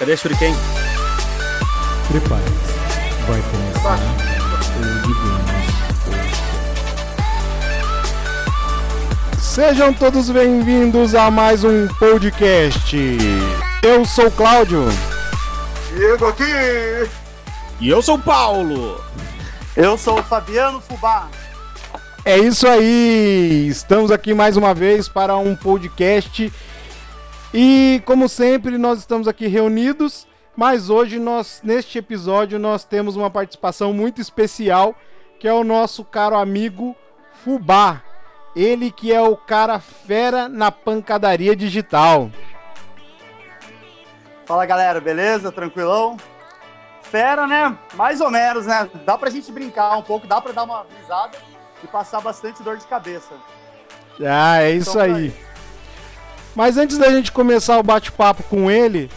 Cadê Shuriken? Prepare-se. Vai começar o Sejam todos bem-vindos a mais um podcast. Eu sou o Cláudio. Diego aqui! E eu sou o Paulo. Eu sou o Fabiano Fubá. É isso aí! Estamos aqui mais uma vez para um podcast. E como sempre, nós estamos aqui reunidos, mas hoje nós neste episódio nós temos uma participação muito especial, que é o nosso caro amigo Fubá. Ele que é o cara fera na pancadaria digital. Fala galera, beleza? Tranquilão? Fera, né? Mais ou menos, né? Dá pra gente brincar um pouco, dá pra dar uma risada e passar bastante dor de cabeça. Ah, é isso Então, aí. Mas antes da gente começar o bate-papo com ele,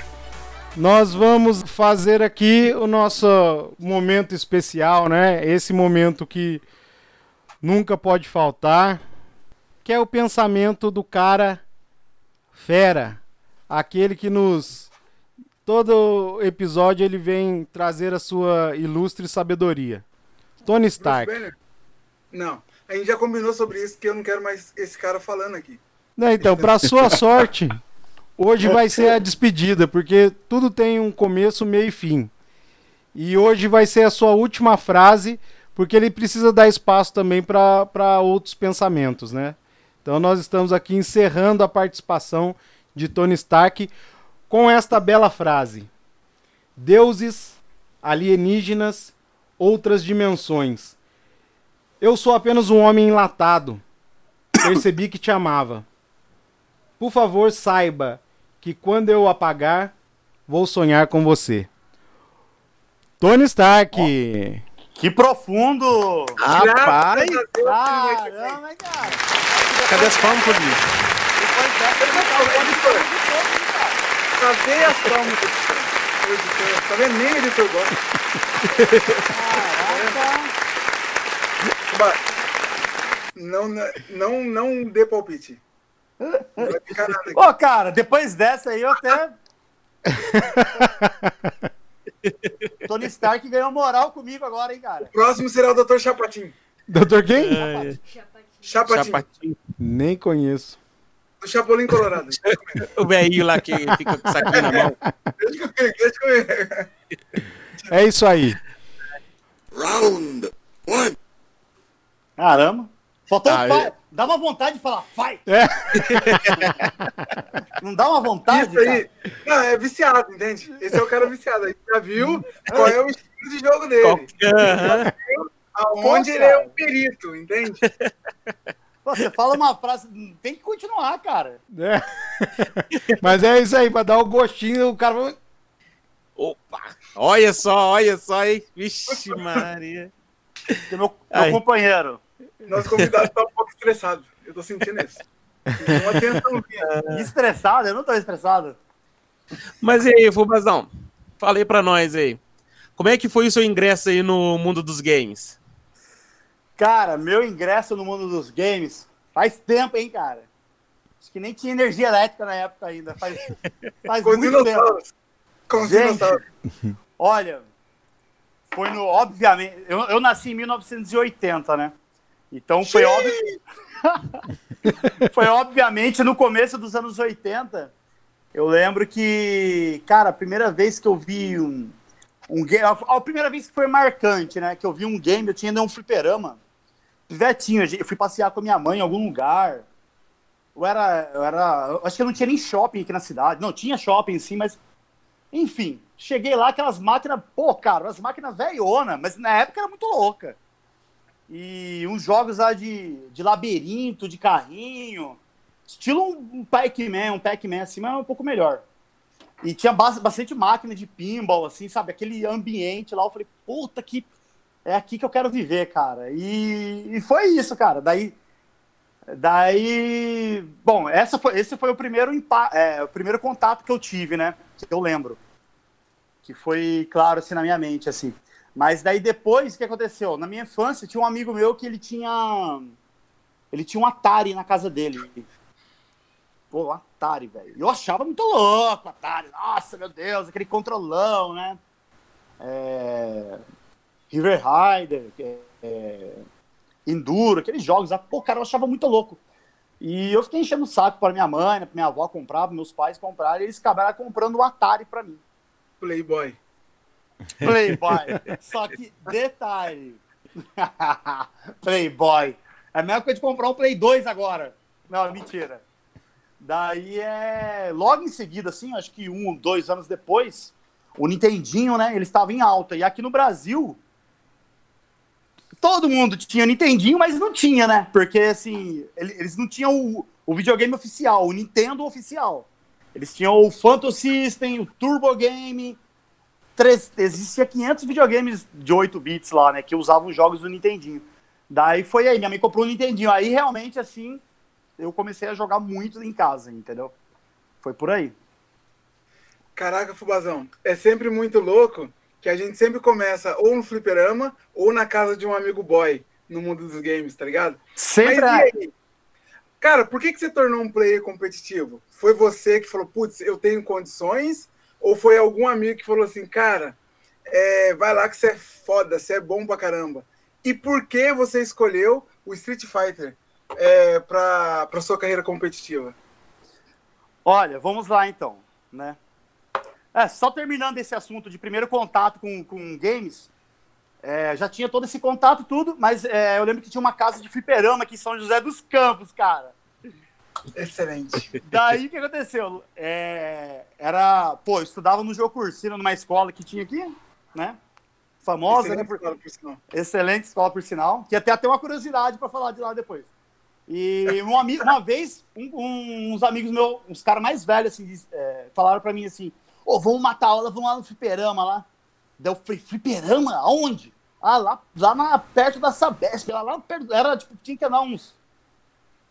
nós vamos fazer aqui o nosso momento especial, né? Esse momento que nunca pode faltar, que é o pensamento do cara fera, aquele que nos todo episódio ele vem trazer a sua ilustre sabedoria. Tony Stark. Não. A gente já combinou sobre isso, que eu não quero mais esse cara falando aqui. Não, então, pra sua sorte, hoje vai ser a despedida, porque tudo tem um começo, meio e fim. E hoje vai ser a sua última frase, porque ele precisa dar espaço também para outros pensamentos, né? Então nós estamos aqui encerrando a participação de Tony Stark com esta bela frase: Deuses, alienígenas, outras dimensões. Eu sou apenas um homem enlatado. Percebi que te amava. Por favor, saiba que quando eu apagar, vou sonhar com você. Tony Stark. Que profundo! Rapaz! Deus que feito. Caramba, hein, cara? Cadê as palmas, Paulinho? Depois dessa, eu vou falar o editor de todos, hein, cara? Cadê as palmas Tá vendo? Nem o editor gosta. Caraca! Não, não, não dê palpite. Ô, cara, depois dessa aí eu até. Tony Stark ganhou moral comigo agora, hein, cara? O próximo será o Dr. Chapatin. Doutor quem? Chapatin. Chapatinho. Nem conheço. Do Chapolin Colorado. O velhinho lá que fica com o saquinho na mão. Deixa comigo, deixa comigo. É isso aí. Caramba. Faltou Ah, um. Dá uma vontade de falar fight. É. Não dá uma vontade, Isso aí. cara? Não, é viciado, entende? Esse é o cara viciado. A gente já viu qual é o estilo de jogo dele. Aham. Aonde Pô, ele é um perito, entende? Pô, você fala uma frase, tem que continuar, cara. É. Mas é isso aí, pra dar o gostinho, o cara vai. Opa! Olha só, olha só, hein? Vixe, Maria. Meu, meu companheiro. Nosso convidado tá um pouco estressado. Eu tô sentindo isso. Uma tensãozinha. Estressado? Eu não tô estressado. Mas e aí, Fubazão? Falei pra nós aí. Como é que foi o seu ingresso aí no mundo dos games? Cara, meu ingresso no mundo dos games faz tempo, hein, cara? Acho que nem tinha energia elétrica na época ainda. Faz, faz muito tempo. Gente. Olha, foi no. Obviamente. Eu, eu nasci em 1980, né? Então foi óbvio. foi obviamente no começo dos anos 80. Eu lembro que, cara, a primeira vez que eu vi um, um game. A, primeira vez que foi marcante, né? Que eu vi um game, eu tinha ainda um fliperama. Pivetinho, eu fui passear com a minha mãe em algum lugar. Eu era, eu era. eu acho que eu não tinha nem shopping aqui na cidade. Não, tinha shopping sim, mas. Enfim, cheguei lá, aquelas máquinas. Pô, cara, umas máquinas velhona, mas na época era muito louca. E uns jogos lá de, de labirinto, de carrinho. Estilo um, Pac-Man, um Pac-Man assim, mas um pouco melhor. E tinha bas- bastante máquina de pinball, assim, sabe? Aquele ambiente lá. Eu falei, puta que. É aqui que eu quero viver, cara. E, e foi isso, cara. Daí. Daí. Bom, essa foi, esse foi o primeiro, é, o primeiro contato que eu tive, né? Que eu lembro. Que foi claro, assim, na minha mente, assim. Mas daí depois, o que aconteceu? Na minha infância, tinha um amigo meu que ele tinha. Ele tinha um Atari na casa dele. Pô, Atari, velho. Eu achava muito louco, Atari. Nossa, meu Deus, aquele controlão, né? É... River Rider, é... Enduro, aqueles jogos lá. Pô, cara, eu achava muito louco. E eu fiquei enchendo o saco para minha mãe, para minha avó comprar, para meus pais comprarem, e eles acabaram comprando o Atari para mim. Playboy. Playboy. Só que, detalhe. Playboy. É a mesma coisa de comprar um Play 2 agora. Não, mentira. Daí é. Logo em seguida, assim, acho que um, dois anos depois, o Nintendinho, né? Ele estava em alta. E aqui no Brasil, todo mundo tinha Nintendinho, mas não tinha, né? Porque, assim, eles não tinham o, o videogame oficial, o Nintendo oficial. Eles tinham o Phantom System, o Turbo Game. Três, existia 500 videogames de 8 bits lá, né? Que usavam jogos do Nintendinho. Daí foi aí, minha mãe comprou um Nintendinho. Aí realmente, assim, eu comecei a jogar muito em casa, entendeu? Foi por aí. Caraca, Fubazão, é sempre muito louco que a gente sempre começa ou no fliperama ou na casa de um amigo boy no mundo dos games, tá ligado? Sempre. Mas, Cara, por que, que você tornou um player competitivo? Foi você que falou, putz, eu tenho condições? Ou foi algum amigo que falou assim, cara, é, vai lá que você é foda, você é bom pra caramba? E por que você escolheu o Street Fighter? é, para sua carreira competitiva? Olha, vamos lá então, né? É, só terminando esse assunto de primeiro contato com, com games, é, já tinha todo esse contato, tudo, mas é, eu lembro que tinha uma casa de fliperama aqui em São José dos Campos, cara. Excelente. Daí o que aconteceu? É, era, pô, eu estudava no jogo Cursino, numa escola que tinha aqui, né? Famosa, Excelente né? Por... Escola, por sinal. Excelente escola, por sinal. Que até até uma curiosidade para falar de lá depois. E um amigo, uma vez, um, um, uns amigos meus, uns caras mais velhos, assim, é, falaram pra mim assim: Ô, oh, vamos matar ela, vamos lá no fliperama lá. Daí eu falei: fliperama? Aonde? Ah, lá, lá na, perto da Sabesp, lá, lá perto, era tipo, tinha que andar uns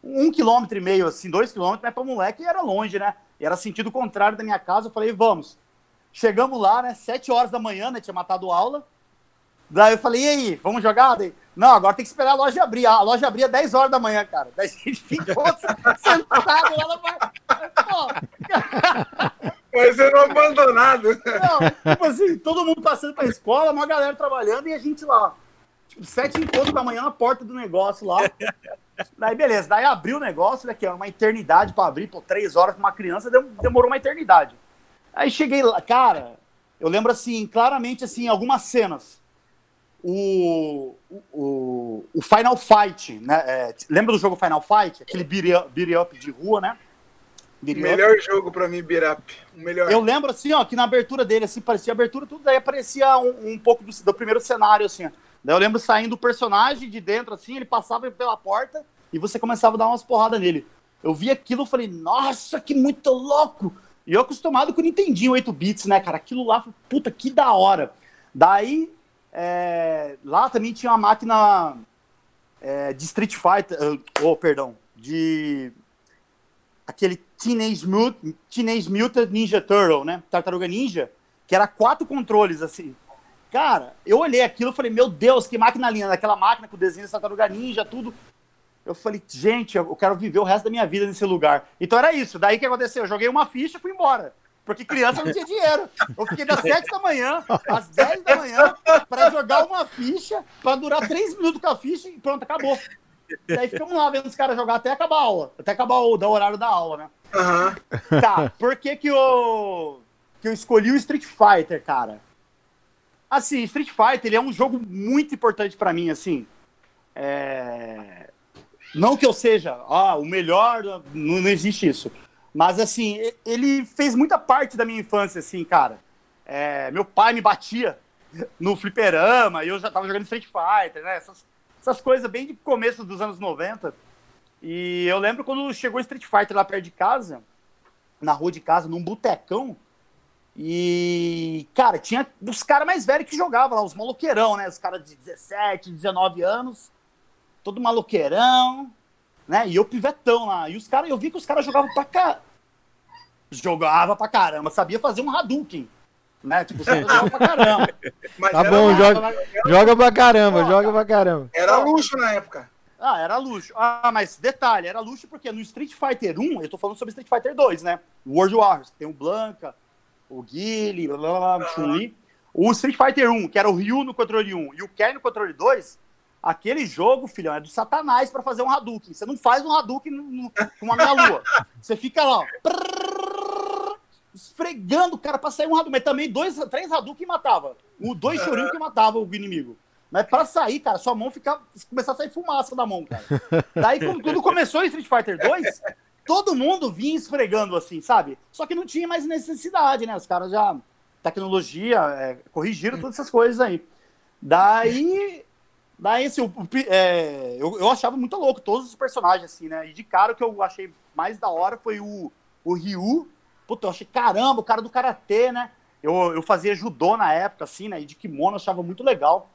um quilômetro e meio, assim, dois quilômetros, mas pra moleque era longe, né? Era sentido contrário da minha casa. Eu falei: vamos. Chegamos lá, né? Sete horas da manhã, né? Tinha matado aula. Daí eu falei, e aí, vamos jogar? Daí, não, agora tem que esperar a loja abrir. A loja abria 10 horas da manhã, cara. Daí a gente ficou sentado lá na Mas sendo abandonado. Não, tipo assim, todo mundo passando pra escola, uma galera trabalhando e a gente lá. Tipo, sete encontros da manhã na porta do negócio lá. Daí, beleza. Daí abriu o negócio, daqui, né, é uma eternidade pra abrir, pô, três horas pra uma criança, demorou uma eternidade. Aí cheguei lá, cara, eu lembro assim, claramente assim, algumas cenas o, o, o Final Fight, né? É, lembra do jogo Final Fight? Aquele beat up, up de rua, né? Beat melhor up. jogo para mim, beat up. O melhor. Eu lembro assim, ó, que na abertura dele, assim, parecia abertura, tudo daí aparecia um, um pouco do, do, primeiro cenário, assim. Daí eu lembro saindo o personagem de dentro, assim, ele passava pela porta e você começava a dar umas porradas nele. Eu vi aquilo e falei, nossa, que muito louco! E eu acostumado com o Nintendinho 8 bits, né, cara? Aquilo lá, puta, que da hora. Daí é, lá também tinha uma máquina é, de Street Fighter, oh, perdão, de aquele Teenage Mutant, Teenage Mutant Ninja Turtle, né? Tartaruga Ninja, que era quatro controles assim. Cara, eu olhei aquilo e falei, meu Deus, que máquina linda, daquela máquina com o desenho da Tartaruga Ninja, tudo. Eu falei, gente, eu quero viver o resto da minha vida nesse lugar. Então era isso. Daí o que aconteceu? Eu joguei uma ficha e fui embora. Porque criança não tinha dinheiro. Eu fiquei das 7 da manhã às 10 da manhã para jogar uma ficha, para durar 3 minutos com a ficha e pronto, acabou. Daí ficamos lá vendo os caras jogar até acabar a aula. Até acabar o, o horário da aula, né? Uhum. Tá, por que que eu, que eu escolhi o Street Fighter, cara? Assim, Street Fighter ele é um jogo muito importante para mim, assim. É... Não que eu seja ah, o melhor, não, não existe isso. Mas, assim, ele fez muita parte da minha infância, assim, cara. É, meu pai me batia no fliperama e eu já tava jogando Street Fighter, né? Essas, essas coisas bem de começo dos anos 90. E eu lembro quando chegou Street Fighter lá perto de casa, na rua de casa, num botecão. E, cara, tinha os caras mais velhos que jogavam lá, os maloqueirão, né? Os caras de 17, 19 anos, todo maloqueirão né? E eu pivetão lá. E os caras, eu vi que os caras jogavam pra cá. Jogava pra caramba, sabia fazer um Hadouken. Né? Tipo, você jogava pra caramba. Mas tá bom, joga, joga pra caramba, joga pra caramba. Era luxo na época. Ah, era luxo. Ah, mas detalhe, era luxo porque no Street Fighter 1, eu tô falando sobre Street Fighter 2, né? World Wars, tem o Blanca, o Guile, blá blá blá, Chun-Li. O Street Fighter 1, que era o Ryu no controle 1 e o Ken no controle 2, aquele jogo, filhão, é do satanás pra fazer um Hadouken. Você não faz um Hadouken com uma meia-lua. Você fica lá, ó, prrrr, esfregando o cara pra sair um Hadouken. Mas também dois, três Hadouken matava. O dois chorinhos que matava o inimigo. Mas pra sair, cara, sua mão fica. Começar a sair fumaça da mão, cara. Daí, quando tudo começou em Street Fighter 2, todo mundo vinha esfregando assim, sabe? Só que não tinha mais necessidade, né? Os caras já. Tecnologia, é, corrigiram todas essas coisas aí. Daí. Daí, assim, pi- é, eu, eu achava muito louco todos os personagens, assim, né? E de cara o que eu achei mais da hora foi o, o Ryu. Puta, eu achei, caramba, o cara do Karatê, né? Eu, eu fazia judô na época, assim, né? E de kimono eu achava muito legal.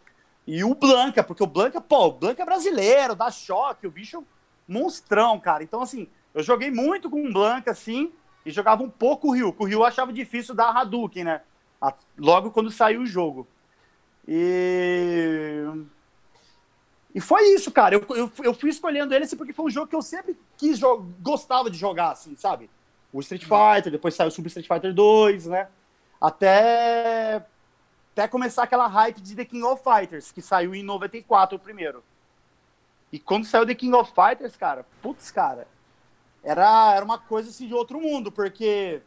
E o Blanca, porque o Blanca, pô, o Blanca é brasileiro, dá choque, o bicho monstrão, cara. Então, assim, eu joguei muito com o Blanca, assim, e jogava um pouco o que O eu achava difícil dar Hadouken, né? Logo quando saiu o jogo. E. E foi isso, cara. Eu, eu, eu fui escolhendo ele assim, porque foi um jogo que eu sempre quis gostava de jogar, assim, sabe? O Street Fighter, depois saiu o Super Street Fighter 2, né? Até, até começar aquela hype de The King of Fighters, que saiu em 94 o primeiro. E quando saiu The King of Fighters, cara, putz, cara, era, era uma coisa assim de outro mundo, porque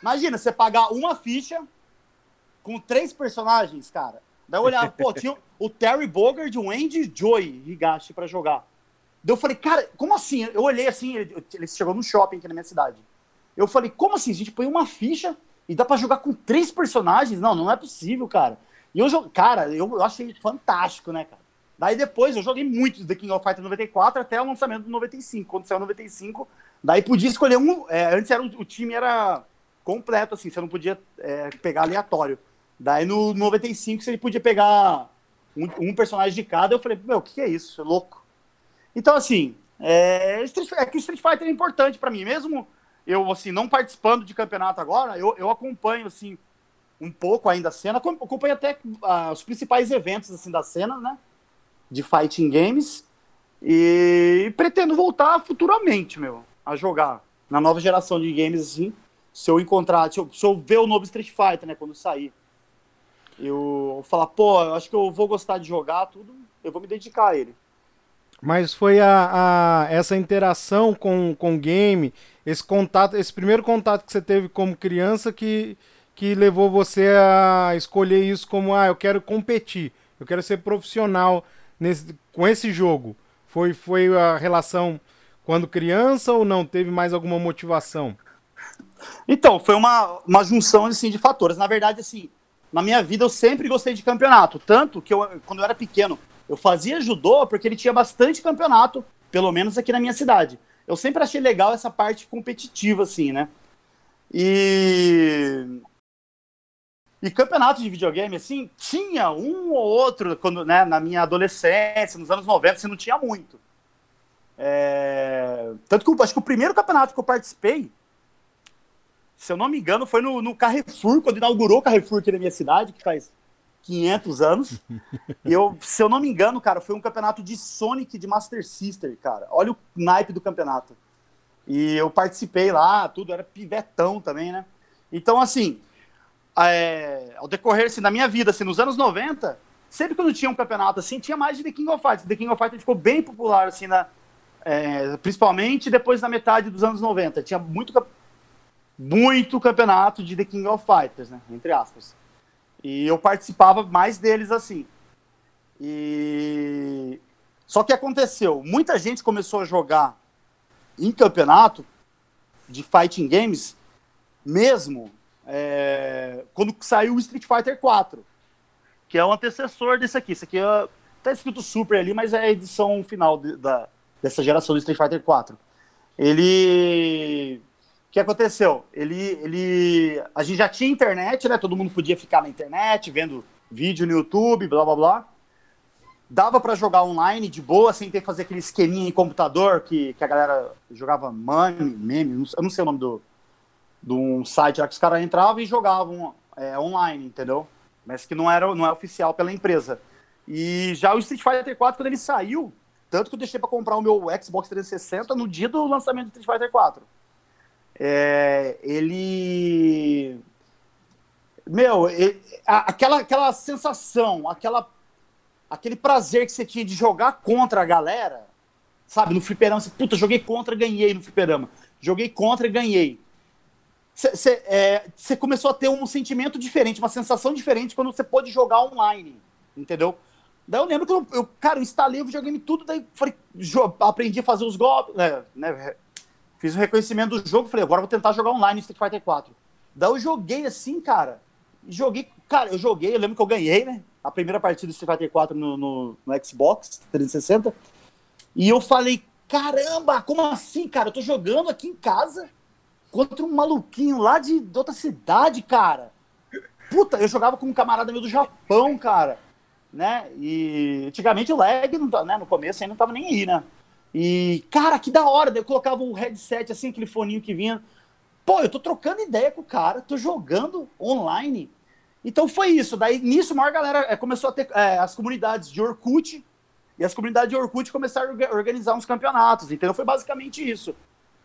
imagina você pagar uma ficha com três personagens, cara. Daí eu olhava, pô, tinha o Terry Bogard, o Andy Joy Higashi pra jogar. Daí eu falei, cara, como assim? Eu olhei assim, ele, ele chegou no shopping aqui na minha cidade. Eu falei, como assim? A gente põe uma ficha e dá pra jogar com três personagens? Não, não é possível, cara. E eu cara, eu, eu achei fantástico, né, cara? Daí depois eu joguei muito The King of Fighters 94 até o lançamento do 95. Quando saiu o 95, daí podia escolher um. é, antes era, o time era completo, assim, você não podia é, pegar aleatório. Daí no 95 você podia pegar um, um personagem de cada. Eu falei, meu, o que, que é isso? É louco. Então, assim, é, Street, é que o Street Fighter é importante pra mim. Mesmo eu, assim, não participando de campeonato agora, eu, eu acompanho, assim, um pouco ainda a cena. acom- Acompanho até ah, os principais eventos, assim, da cena, né? De fighting games. E pretendo voltar futuramente, meu, a jogar na nova geração de games, assim. Se eu encontrar, se eu, se eu ver o novo Street Fighter, né, quando sair. Eu falar, pô, eu acho que eu vou gostar de jogar tudo, eu vou me dedicar a ele. Mas foi a, a- essa interação com, com o game, esse contato, esse primeiro contato que você teve como criança que, que levou você a escolher isso como, ah, eu quero competir, eu quero ser profissional nesse, com esse jogo. Foi, foi a relação quando criança ou não? Teve mais alguma motivação? Então, foi uma, uma junção assim, de fatores. Na verdade, assim, na minha vida eu sempre gostei de campeonato. Tanto que eu, quando eu era pequeno, eu fazia judô porque ele tinha bastante campeonato, pelo menos aqui na minha cidade. Eu sempre achei legal essa parte competitiva, assim, né? E. E campeonato de videogame, assim, tinha um ou outro, quando, né, na minha adolescência, nos anos 90, você não tinha muito. É, Tanto que eu acho que o primeiro campeonato que eu participei, se eu não me engano, foi no, no Carrefour, quando inaugurou o Carrefour aqui na minha cidade, que faz 500 anos. Eu, se eu não me engano, cara, foi um campeonato de Sonic de Master Sister, cara. Olha o naipe do campeonato. E eu participei lá, tudo, era pivetão também, né? Então, assim, é, ao decorrer assim, da minha vida, assim, nos anos 90, sempre quando tinha um campeonato assim, tinha mais de The King of Fighters. The King of Fighters ficou bem popular, assim, na, é, principalmente depois da metade dos anos 90. Tinha muito, muito campeonato de The King of Fighters, né? Entre aspas. E eu participava mais deles assim. E só que aconteceu, muita gente começou a jogar em campeonato de fighting games, mesmo é, quando saiu o Street Fighter 4, que é o antecessor desse aqui. Isso aqui é, tá escrito Super ali, mas é a edição final de- da, dessa geração do Street Fighter 4. Ele o que aconteceu? Ele, ele, a gente já tinha internet, né? Todo mundo podia ficar na internet, vendo vídeo no YouTube, blá blá blá. Dava pra jogar online de boa, sem ter que fazer aquele esqueminha em computador que, que a galera jogava meme, meme, eu não sei o nome do, de um site lá que os caras entravam e jogavam é, online, entendeu? Mas que não era não é oficial pela empresa. E já o Street Fighter 4, quando ele saiu, Tanto que eu deixei para comprar o meu Xbox 360 no dia do lançamento do Street Fighter 4. É, ele. Meu, ele, a, aquela, aquela sensação, aquela, aquele prazer que você tinha de jogar contra a galera, sabe? No fliperama, você, puta, joguei contra, ganhei no fliperama. Joguei contra e ganhei. Você é, começou a ter um sentimento diferente, uma sensação diferente quando você pôde jogar online, entendeu? Daí eu lembro que eu, eu cara, eu instalei o videogame tudo, daí falei, aprendi a fazer os golpes, né, né, fiz o reconhecimento do jogo, falei, agora vou tentar jogar online Street Fighter 4. Daí eu joguei assim, cara, joguei, cara, eu joguei, eu lembro que eu ganhei, né, a primeira partida do Street Fighter 4 no, no, no Xbox 360, e eu falei, caramba, como assim, cara, eu tô jogando aqui em casa contra um maluquinho lá de, de outra cidade, cara. Puta, eu jogava com um camarada meu do Japão, cara né? E antigamente o lag, não, né, no começo ainda não tava nem aí, né? E, cara, que da hora, eu colocava o headset, assim, aquele foninho que vinha. Pô, eu tô trocando ideia com o cara, tô jogando online. Então foi isso. Daí, nisso, a maior galera é, começou a ter é, as comunidades de Orkut, e as comunidades de Orkut começaram a organizar uns campeonatos, então foi basicamente isso.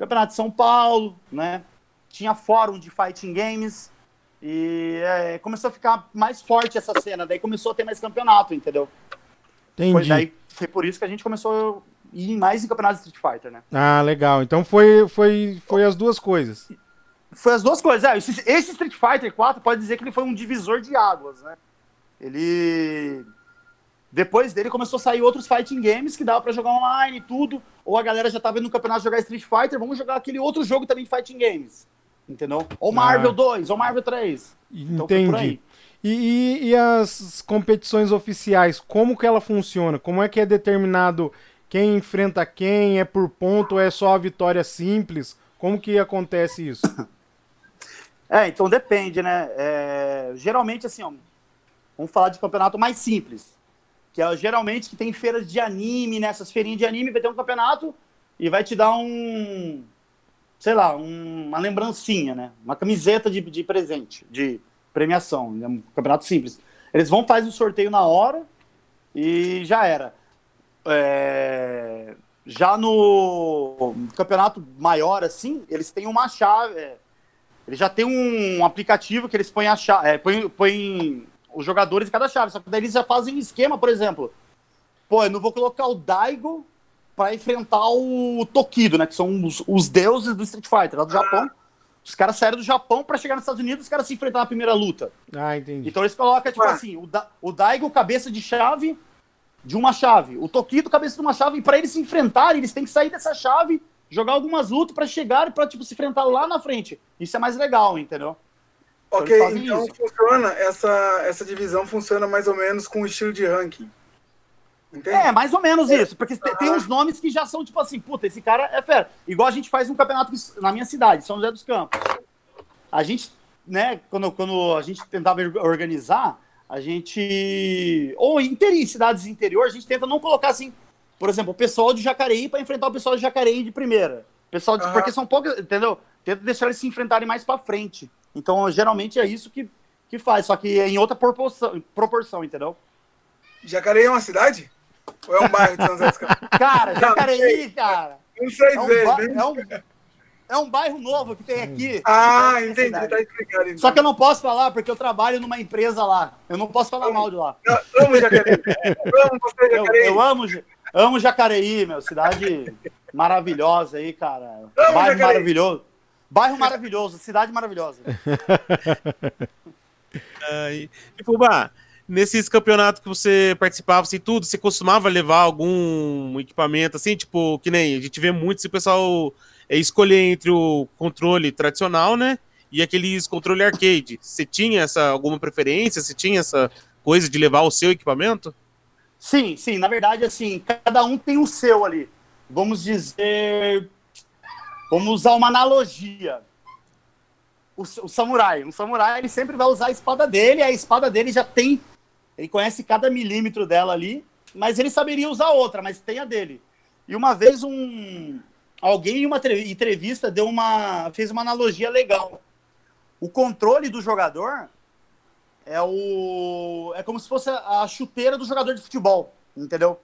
Campeonato de São Paulo, né? Tinha fórum de fighting games, e é, começou a ficar mais forte essa cena, daí começou a ter mais campeonato, entendeu? Entendi. Foi, daí, foi por isso que a gente começou a ir mais em campeonatos de Street Fighter, né? Ah, legal. Então foi, foi, foi as duas coisas. Foi as duas coisas. É, esse, esse Street Fighter 4 pode dizer que ele foi um divisor de águas, né? Ele. Depois dele começou a sair outros fighting games que dava para jogar online e tudo. Ou a galera já tava indo no campeonato jogar Street Fighter, vamos jogar aquele outro jogo também de fighting games entendeu? Ou Marvel ah. 2, ou Marvel 3. Então, Entendi. E, e, e, as competições oficiais, como que ela funciona? Como é que é determinado quem enfrenta quem? É por ponto ou é só a vitória simples? Como que acontece isso? É, então depende, né? É, geralmente, assim, ó, vamos falar de campeonato mais simples. Que é geralmente que tem feiras de anime, nessas né? feirinhas de anime, vai ter um campeonato e vai te dar um, sei lá, um, uma lembrancinha, né? Uma camiseta de, de presente, de premiação, é um campeonato simples. Eles vão fazer o sorteio na hora e já era. É... Já no campeonato maior, assim, eles têm uma chave. É... Eles já têm um aplicativo que eles põem a chave. É, põem, põem os jogadores em cada chave. Só que daí eles já fazem um esquema, por exemplo. Pô, eu não vou colocar o Daigo para enfrentar o Tokido, né? Que são os, os, deuses do Street Fighter, lá do Japão. Os caras saíram do Japão para chegar nos Estados Unidos, os caras se enfrentar na primeira luta. Ah, entendi. Então eles colocam, tipo assim, o, da, o Daigo, cabeça de chave de uma chave. O Tokido, cabeça de uma chave. E para eles se enfrentarem, eles têm que sair dessa chave, jogar algumas lutas para chegar e pra, tipo, se enfrentar lá na frente. Isso é mais legal, entendeu? Ok, então, então funciona, essa, essa divisão funciona mais ou menos com o estilo de ranking. Entende? É, mais ou menos isso. Porque tem, tem uns nomes que já são tipo assim, puta, esse cara é fera. Igual a gente faz um campeonato na minha cidade, São José dos Campos. A gente, né, quando, quando a gente tentava organizar, a gente. Ou em cidades interior, a gente tenta não colocar assim, por exemplo, o pessoal de Jacareí para enfrentar o pessoal de Jacareí de primeira. Pessoal de. Porque são poucos, entendeu? Tenta deixar eles se enfrentarem mais para frente. Então, geralmente é isso que, que faz, só que em outra proporção, proporção entendeu? Jacareí é uma cidade? Ou é um bairro de São José dos Campos? Cara, Jacareí, cara. Não sei. É um, é, um, é um bairro novo que tem aqui. Ah, entendi, tá explicado. Então. Só que eu não posso falar porque eu trabalho numa empresa lá. Eu não posso falar mal de lá. Eu amo Jacareí. Eu amo você, Jacareí. Eu, eu amo, amo Jacareí, meu. Cidade maravilhosa aí, cara. Amo bairro Jacareí. maravilhoso. Bairro maravilhoso, cidade maravilhosa. E Fubá, nesses campeonatos que você participava, assim, tudo, você costumava levar algum equipamento, assim, tipo, que nem a gente vê muito se o pessoal é, escolher entre o controle tradicional, né, e aqueles controle arcade. Você tinha essa alguma preferência? Você tinha essa coisa de levar o seu equipamento? Sim, sim, na verdade, assim, cada um tem o seu ali. Vamos dizer. Vamos usar uma analogia. O, o samurai. O samurai ele sempre vai usar a espada dele, a espada dele já tem ele conhece cada milímetro dela ali, mas ele saberia usar outra, mas tem a dele. E uma vez um alguém em uma entrevista deu uma fez uma analogia legal. O controle do jogador é o é como se fosse a chuteira do jogador de futebol, entendeu?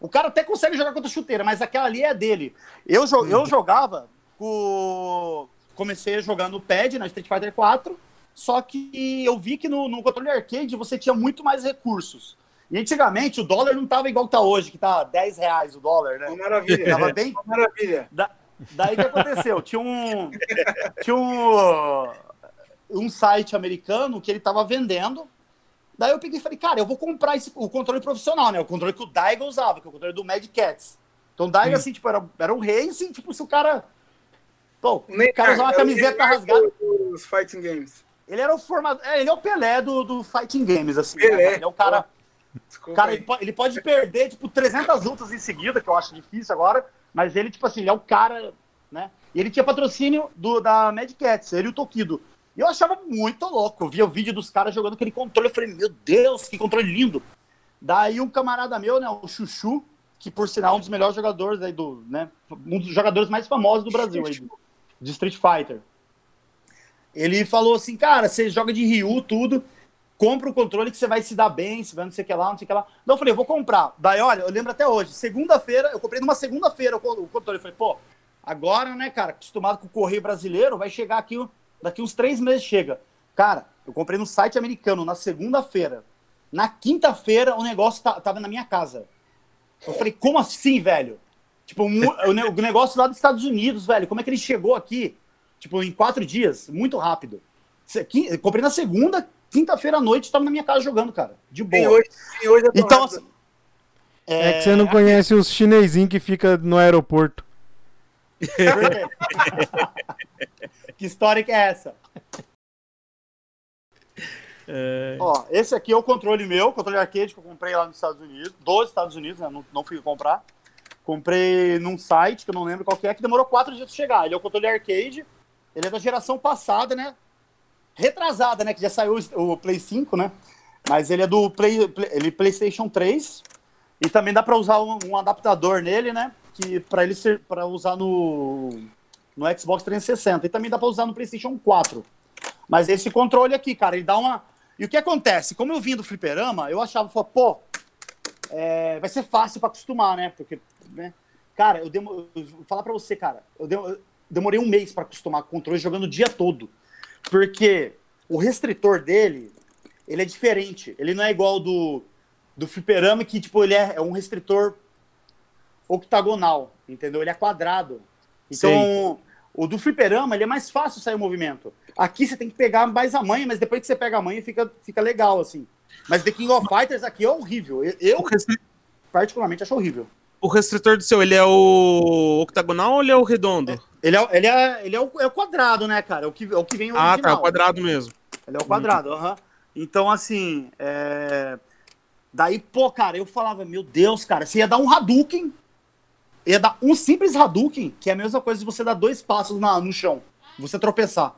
O cara até consegue jogar contra chuteira, mas aquela ali é dele. Eu, jo eu jogava com. Comecei jogando no pad na Street Fighter 4, só que eu vi que no, no controle arcade você tinha muito mais recursos. E antigamente o dólar não tava igual que tá hoje, que tá 10 reais o dólar, né? Uma maravilha. Tava bem. Uma maravilha. Da, daí que aconteceu? Tinha um. Tinha um. Um site americano que ele tava vendendo. Daí eu peguei e falei, cara, eu vou comprar esse, o controle profissional, né? O controle que o Daigo usava, que é o controle do Mad Cats. Então o Daigo, assim, tipo, era, era um rei, assim, tipo, se o cara. Pô, o cara usar uma camiseta rasgada. Dos fighting games. Ele era o formador. É, ele é o Pelé do, do Fighting Games, assim. Pelé. Né? Ele é o cara. Desculpa Cara, ele, po- ele pode perder, tipo, 300 lutas em seguida, que eu acho difícil agora, mas ele, tipo assim, ele é o cara, né? E ele tinha patrocínio do, da Mad Cats, ele e o Tokido. E eu achava muito louco. Eu via o vídeo dos caras jogando aquele controle, eu falei, meu Deus, que controle lindo. Daí um camarada meu, né, o Chuchu, que por sinal é um dos melhores jogadores aí do, né, um dos jogadores mais famosos do Brasil aí, do- de Street Fighter. Ele falou assim, cara, você joga de Ryu, tudo, compra o controle que você vai se dar bem, você vai não sei o que lá, não sei o que lá. Não, eu falei, eu vou comprar. Daí, olha, eu lembro até hoje, segunda-feira, eu comprei numa segunda-feira o controle. Eu falei, pô, agora, né, cara, acostumado com o correio brasileiro, vai chegar aqui, daqui uns três meses chega. Cara, eu comprei no site americano na segunda-feira. Na quinta-feira, o negócio tá- tava na minha casa. Eu falei, como assim, velho? Tipo, o o negócio lá dos Estados Unidos, velho, como é que ele chegou aqui? Tipo, em quatro dias, muito rápido. Eu comprei na segunda, quinta-feira à noite, tava na minha casa jogando, cara. De Tem boa. hoje, tem hoje a Então, assim. É, que você não conhece os chinesinhos que fica no aeroporto. Que história que é essa? Ó, esse aqui é o controle meu, controle arcade que eu comprei lá nos Estados Unidos, dos Estados Unidos, né? Não, não fui comprar. Comprei num site que eu não lembro qual que é, que demorou quatro dias pra chegar. Ele é o controle arcade, ele é da geração passada, né? Retrasada, né? Que já saiu o Play 5, né? Mas ele é do Play, Play- ele é PlayStation 3 e também dá pra usar um, um adaptador nele, né? Que para ele ser para usar no no Xbox 360 e também dá pra usar no PlayStation 4. Mas esse controle aqui, cara, ele dá uma. E o que acontece? Como eu vim do fliperama, eu achava, pô, é, vai ser fácil pra acostumar, né? Porque, né? Cara, eu, demo... eu vou falar pra você, cara, eu, de- eu demorei um mês pra acostumar com o controle jogando o dia todo. Porque o restritor dele, ele é diferente. Ele não é igual do, do fliperama, que, tipo, ele é, é um restritor octagonal, entendeu? Ele é quadrado. Então, o do fliperama, ele é mais fácil sair o movimento. Aqui você tem que pegar mais a manha, mas depois que você pega a manha, fica, fica legal, assim. Mas The King of Fighters aqui é horrível. Eu, O, particularmente, acho horrível. o restritor do seu, ele é o octagonal ou ele é o redondo? Ele é, ele é, ele é, o, é o quadrado, né, cara? É o que, é o que vem original. ah, tá, o quadrado mesmo. Ele é o quadrado, aham. Então, assim, é... daí, pô, cara, eu falava, meu Deus, cara, você ia dar um Hadouken, ia dar um simples Hadouken, que é a mesma coisa de você dar dois passos na, no chão, você tropeçar.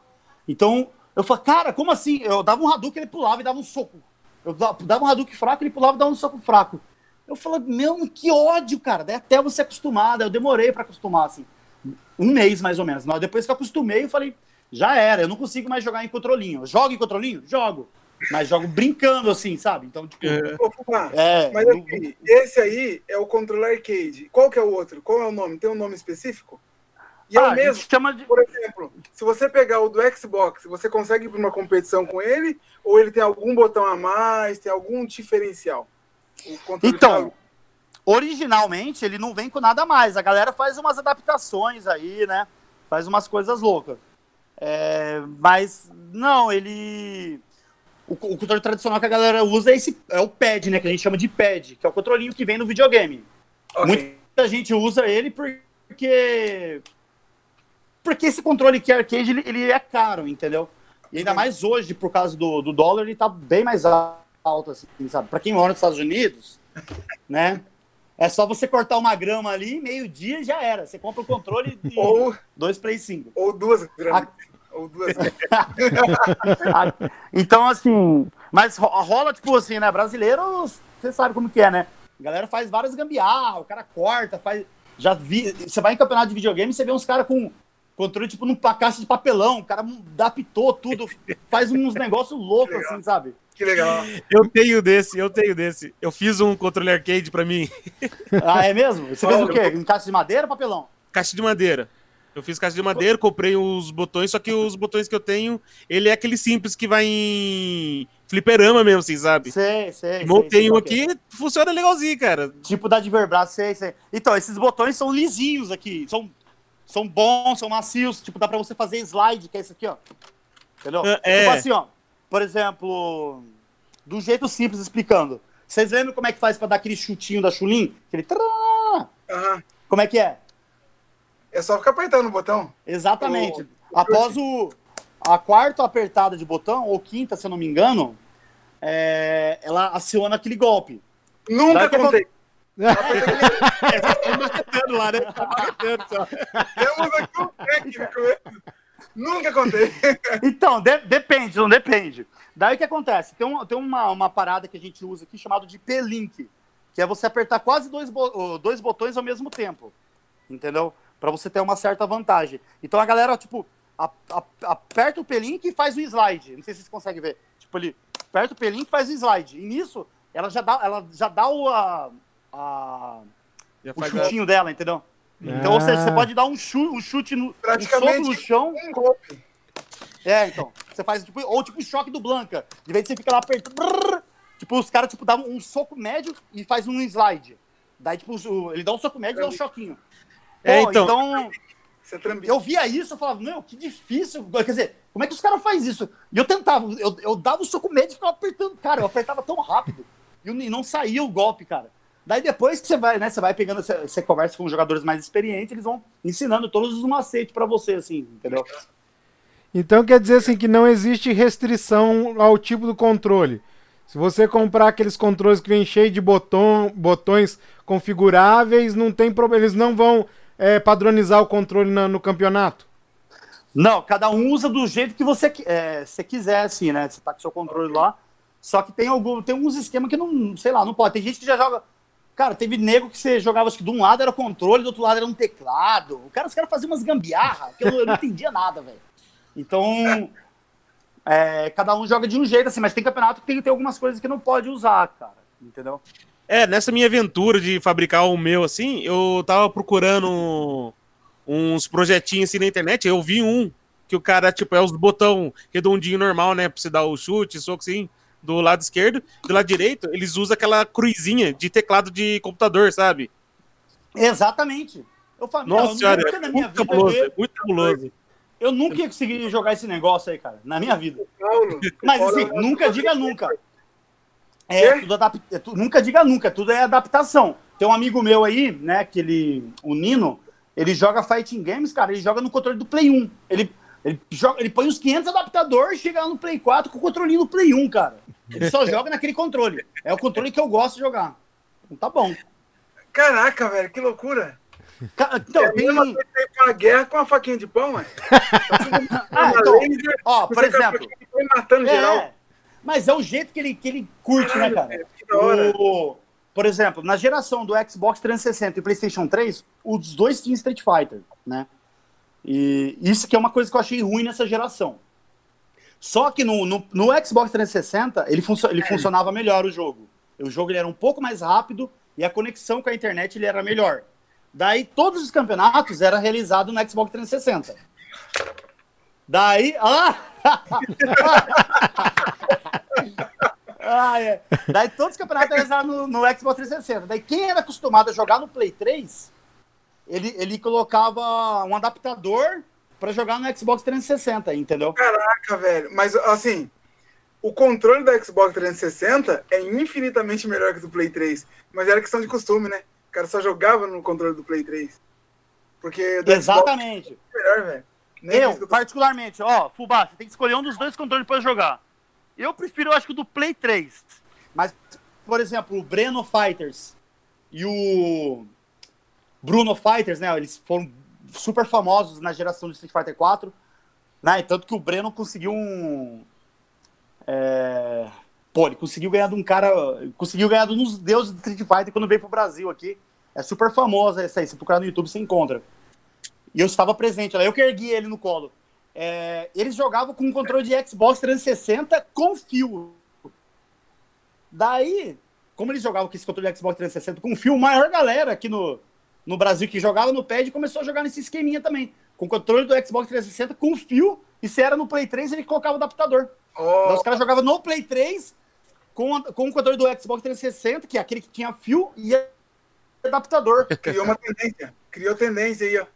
Então, eu falei, cara, como assim? Eu dava um Hadouken, ele pulava e dava um soco. Eu da- dava um Hadouken fraco, ele pulava e dava um soco fraco. Eu falei, meu, que ódio, cara. Daí até você acostumar, daí eu demorei pra acostumar, assim. Um mês, mais ou menos. Depois que eu acostumei, eu falei, já era, eu não consigo mais jogar em controlinho. Jogo em controlinho? Jogo. Mas jogo brincando, assim, sabe? Então, tipo, É. Ô, é. Mas aqui, esse aí é o controle arcade. Qual que é o outro? Qual é o nome? Tem um nome específico? E é Ah, o a mesmo, chama de. por exemplo, se você pegar o do Xbox, você consegue ir para uma competição com ele? Ou ele tem algum botão a mais, tem algum diferencial? Então, originalmente ele não vem com nada mais. A galera faz umas adaptações aí, né? Faz umas coisas loucas. É, mas, não, ele. O, o controle tradicional que a galera usa é, esse, é o pad, né? Que a gente chama de pad, que é o controlinho que vem no videogame. Ok. Muita gente usa ele porque. Porque esse controle que é arcade, ele, ele é caro, entendeu? E ainda mais hoje, por causa do, do dólar, ele tá bem mais alto, assim, sabe? Pra quem mora nos Estados Unidos, né? É só você cortar uma grama ali, meio-dia já era. Você compra o controle de Ou, dois Play 5. ou duas gramas. Ou duas. Então, assim, mas ro- rola, tipo assim, né? Brasileiro, você sabe como que é, né? A galera faz várias gambiarra, o cara corta, faz. Já vi. Você vai em campeonato de videogame, você vê uns caras com controle, tipo, numa caixa de papelão, o cara adaptou tudo, faz uns negócios loucos, assim, sabe? Que legal. Eu tenho desse, eu tenho desse. Eu fiz um controle arcade pra mim. Ah, é mesmo? Você fez o quê? Em caixa de madeira ou papelão? Caixa de madeira. Eu fiz caixa de madeira, comprei os botões, só que os botões que eu tenho, ele é aquele simples que vai em fliperama mesmo, assim, sabe? Sei, sei. Montei sei, um sei, aqui, funciona legalzinho, cara. Tipo da de Verbraço, sei, sei. Então, esses botões são lisinhos aqui. São, são bons, são macios. Tipo, dá pra você fazer slide, que é esse aqui, ó. Entendeu? É. Tipo assim, ó. Por exemplo, do jeito simples explicando. Vocês lembram como é que faz pra dar aquele chutinho da Chulin? Aquele... Aham. Como é que é? É só ficar apertando o botão. Exatamente. O- Após o, a quarta apertada de botão, ou quinta, se eu não me engano, é, ela aciona aquele golpe. Nunca Daí que contei. Tá lá, né? Tá marcando só. Temos aqui um técnico. Nunca contei. Então, de- depende, não depende. Daí o que acontece? Tem, um- tem uma, uma parada que a gente usa aqui chamado de P-Link, que é você apertar quase dois, bo- dois botões ao mesmo tempo. Entendeu? Pra você ter uma certa vantagem. Então a galera, tipo, a- a- aperta o P-Link e faz um slide. Não sei se vocês conseguem ver. Tipo, ele aperta o P-Link e faz um slide. E nisso, ela já dá, ela já dá o, a- a, Já o faz a- chutinho dela, entendeu? Então, ou seja, você Ah. pode dar um chute, um chute no, um Praticamente soco no chão. Um. É, então. Você faz tipo, ou tipo o choque do Blanca. De vez em você fica lá apertando. brrr, tipo, os caras tipo, dão um soco médio e faz um slide. Daí, tipo, o- ele dá um soco médio e dá um choquinho. É, Pô, então- então, trambica. eu via isso, eu falava, meu, que difícil. Quer dizer, como é que os caras fazem isso? E eu tentava, eu, eu dava o soco médio e ficava apertando. Cara, eu apertava tão rápido e não saía o golpe, cara. Daí depois que você vai, né, você vai pegando, você, você conversa com jogadores mais experientes, eles vão ensinando todos os macetes pra você, assim, entendeu? Então quer dizer assim que não existe restrição ao tipo do controle. Se você comprar aqueles controles que vem cheio de botão, botões configuráveis, não tem problema. Eles não vão é, padronizar o controle na- no campeonato. Não, cada um usa do jeito que você, é, você quiser, assim, né? Você tá com seu controle lá. Só que tem algum, tem uns esquemas que não, sei lá, não pode. Tem gente que já joga. Cara, teve nego que você jogava, acho que de um lado era controle, do outro lado era um teclado. O cara, os caras faziam umas gambiarra, que eu, eu não entendia nada, velho. Então, é, cada um joga de um jeito, assim, mas tem campeonato que tem ter algumas coisas que não pode usar, cara. Entendeu? É, nessa minha aventura de fabricar o meu, assim, eu tava procurando uns projetinhos assim na internet, eu vi um que o cara, tipo, é os botão redondinho normal, né, pra você dar o chute, soco assim, do lado esquerdo, do lado direito, eles usam aquela cruzinha de teclado de computador, sabe? Exatamente. Eu falo, Nossa eu senhora, nunca é na minha muito vida. cabuloso, Eu, é muito cabuloso. eu nunca ia conseguir jogar esse negócio aí, cara, na minha vida. Mas assim, nunca diga nunca. É, tudo adap... é tu- nunca diga nunca, tudo é adaptação. Tem um amigo meu aí, né, que ele, o Nino, ele joga fighting games, cara, ele joga no controle do Play 1. Ele, ele, joga, ele põe uns 500 adaptadores e chega lá no Play 4 com o controlinho do Play 1, cara. Ele só joga naquele controle. É o controle que eu gosto de jogar. Então tá bom. Caraca, velho, que loucura. Ca- Então, É tem... ir pra guerra com a faquinha de pão, ué. Ah, Uma então, ó, por exemplo, matando geral. É, mas é o jeito que ele, que ele curte, né, cara? hora. O- por exemplo, na geração do Xbox 360 e PlayStation 3, os dois tinham Street Fighter, né? E isso que é uma coisa que eu achei ruim nessa geração. Só que no, no, no Xbox 360, ele, ele funcionava melhor o jogo. O jogo ele era um pouco mais rápido e a conexão com a internet ele era melhor. Daí todos os campeonatos eram realizados no Xbox 360. Daí. Ah! ah, é. Daí todos os campeonatos eram realizados no, no Xbox 360. Daí quem era acostumado a jogar no Play 3, ele, ele colocava um adaptador para jogar no Xbox 360, entendeu? Caraca, velho. Mas assim, o controle da Xbox 360 é infinitamente melhor que o do Play 3. Mas era questão de costume, né? O cara só jogava no controle do Play 3. Porque do Xbox Exatamente. é melhor, velho. Nem Eu, que eu particularmente, ó, Fubá, você tem que escolher um dos dois controles para jogar. Eu prefiro, eu acho que o do Play 3. Mas, por exemplo, o Breno Fighters e o Bruno Fighters, né? Eles foram super famosos na geração do Street Fighter 4. Né? Tanto que o Breno conseguiu um. é, Pô, ele conseguiu ganhar de um cara. Conseguiu ganhar de um dos deuses do Street Fighter quando veio pro Brasil aqui. É super famosa essa aí. Se procurar no YouTube, você encontra. E eu estava presente lá. Eu que ergui ele no colo. É, eles jogavam com um controle de Xbox 360 com fio. Daí, como eles jogavam com esse controle do Xbox 360 com fio, maior galera aqui no, no Brasil que jogava no pad começou a jogar nesse esqueminha também. Com o controle do Xbox 360 com fio, e se era no Play 3, ele colocava o adaptador. Ó, Então, os caras jogavam no Play 3 com, com o controle do Xbox 360, que é aquele que tinha fio e adaptador. criou uma tendência. Criou tendência aí, ó.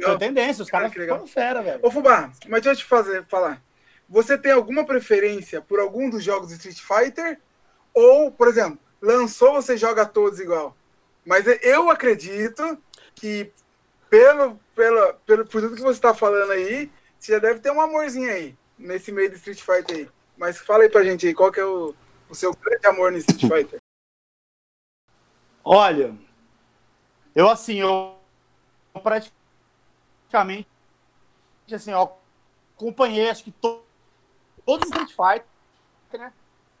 Foi tendência, os caras Que legal. ficaram fera, velho. Ô, Fubá, mas deixa eu te fazer, falar. Você tem alguma preferência por algum dos jogos do Street Fighter? Ou, por exemplo, lançou, você joga todos igual? Mas eu acredito que, pelo, pelo, pelo, por tudo que você está falando aí, você já deve ter um amorzinho aí, nesse meio do Street Fighter aí. Mas fala aí pra gente aí, qual que é o, o seu grande amor no Street Fighter? Olha, eu assim, eu praticamente assim, eu acompanhei acho que to- todos os Street Fighter, né?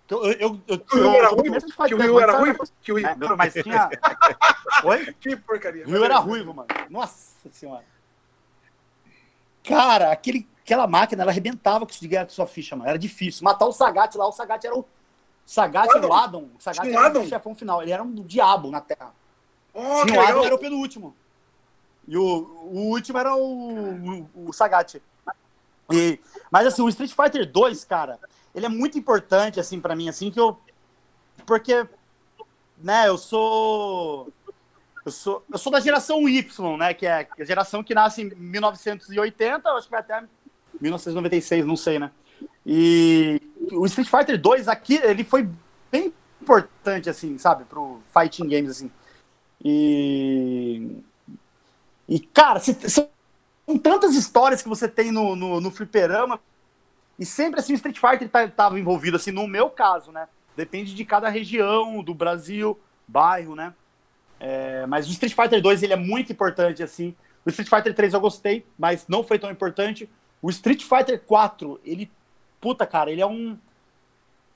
Que Eu, eu, eu, Que o Ryu era ruivo? Que o Ryu mas era ruivo? Que o Ryu... Não, mas tinha. Oi? Que porcaria. O era ruivo, mano. Nossa senhora. Cara, aquele, aquela máquina, ela arrebentava com sua ficha, mano. Era difícil. Matar o Sagat lá, o Sagat era o. Sagat era o Adam. O Sagat era Adam? o chefão final. Ele era um diabo na Terra. Oh, Tinha o Adam, era o penúltimo. E o, o último era o, o, o Sagat. E, mas assim, o Street Fighter 2, cara, ele é muito importante, assim, pra mim, assim, que eu. Porque, né, eu sou. Eu sou, eu sou da geração Y, né? Que é a geração que nasce em 1980, eu acho que vai até 1996, não sei, né? E o Street Fighter 2 aqui, ele foi bem importante, assim, sabe, pro fighting games, assim. E. E, cara, se- são tantas histórias que você tem no, no, no fliperama. E sempre assim o Street Fighter tá- tava envolvido, assim, no meu caso, né? Depende de cada região do Brasil, bairro, né? É, mas o Street Fighter 2 ele é muito importante, assim. O Street Fighter 3 eu gostei, mas não foi tão importante. O Street Fighter 4, ele. Puta, cara, ele é um.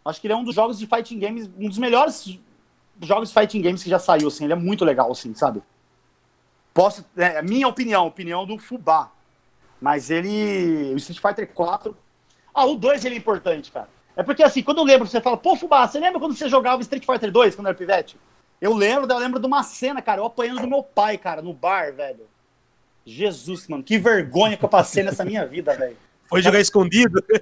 Acho que ele é um dos jogos de fighting games, um dos melhores jogos de fighting games que já saiu, assim. Ele é muito legal, assim, sabe? Posso. É minha opinião, a opinião do Fubá. Mas ele. O Street Fighter 4. Ah, o 2 ele é importante, cara. É porque assim, quando eu lembro, você fala, pô, Fubá, você lembra quando você jogava Street Fighter 2 quando era pivete? Eu lembro, eu lembro de uma cena, cara, eu apanhando do meu pai, cara, no bar, velho. Jesus, mano, que vergonha que eu passei nessa minha vida, velho. Foi jogar escondido?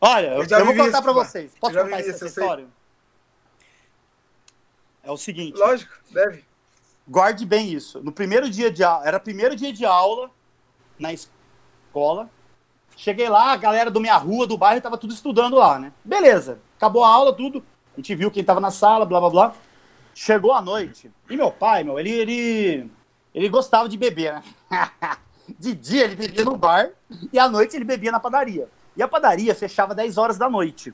Olha, eu, Eu vou contar isso, pra vocês. Posso contar essa eu sei. história? É o seguinte. Lógico, deve. Guarde bem isso. No primeiro dia de aula, era primeiro dia de aula na escola. Cheguei lá, a galera do minha rua, do bairro, tava tudo estudando lá, né? Beleza. Acabou a aula, tudo. A gente viu quem tava na sala, blá blá blá. Chegou a noite. E meu pai, meu, ele ele ele gostava de beber, né? De dia ele bebia no bar e à noite ele bebia na padaria. E a padaria fechava 10 horas da noite.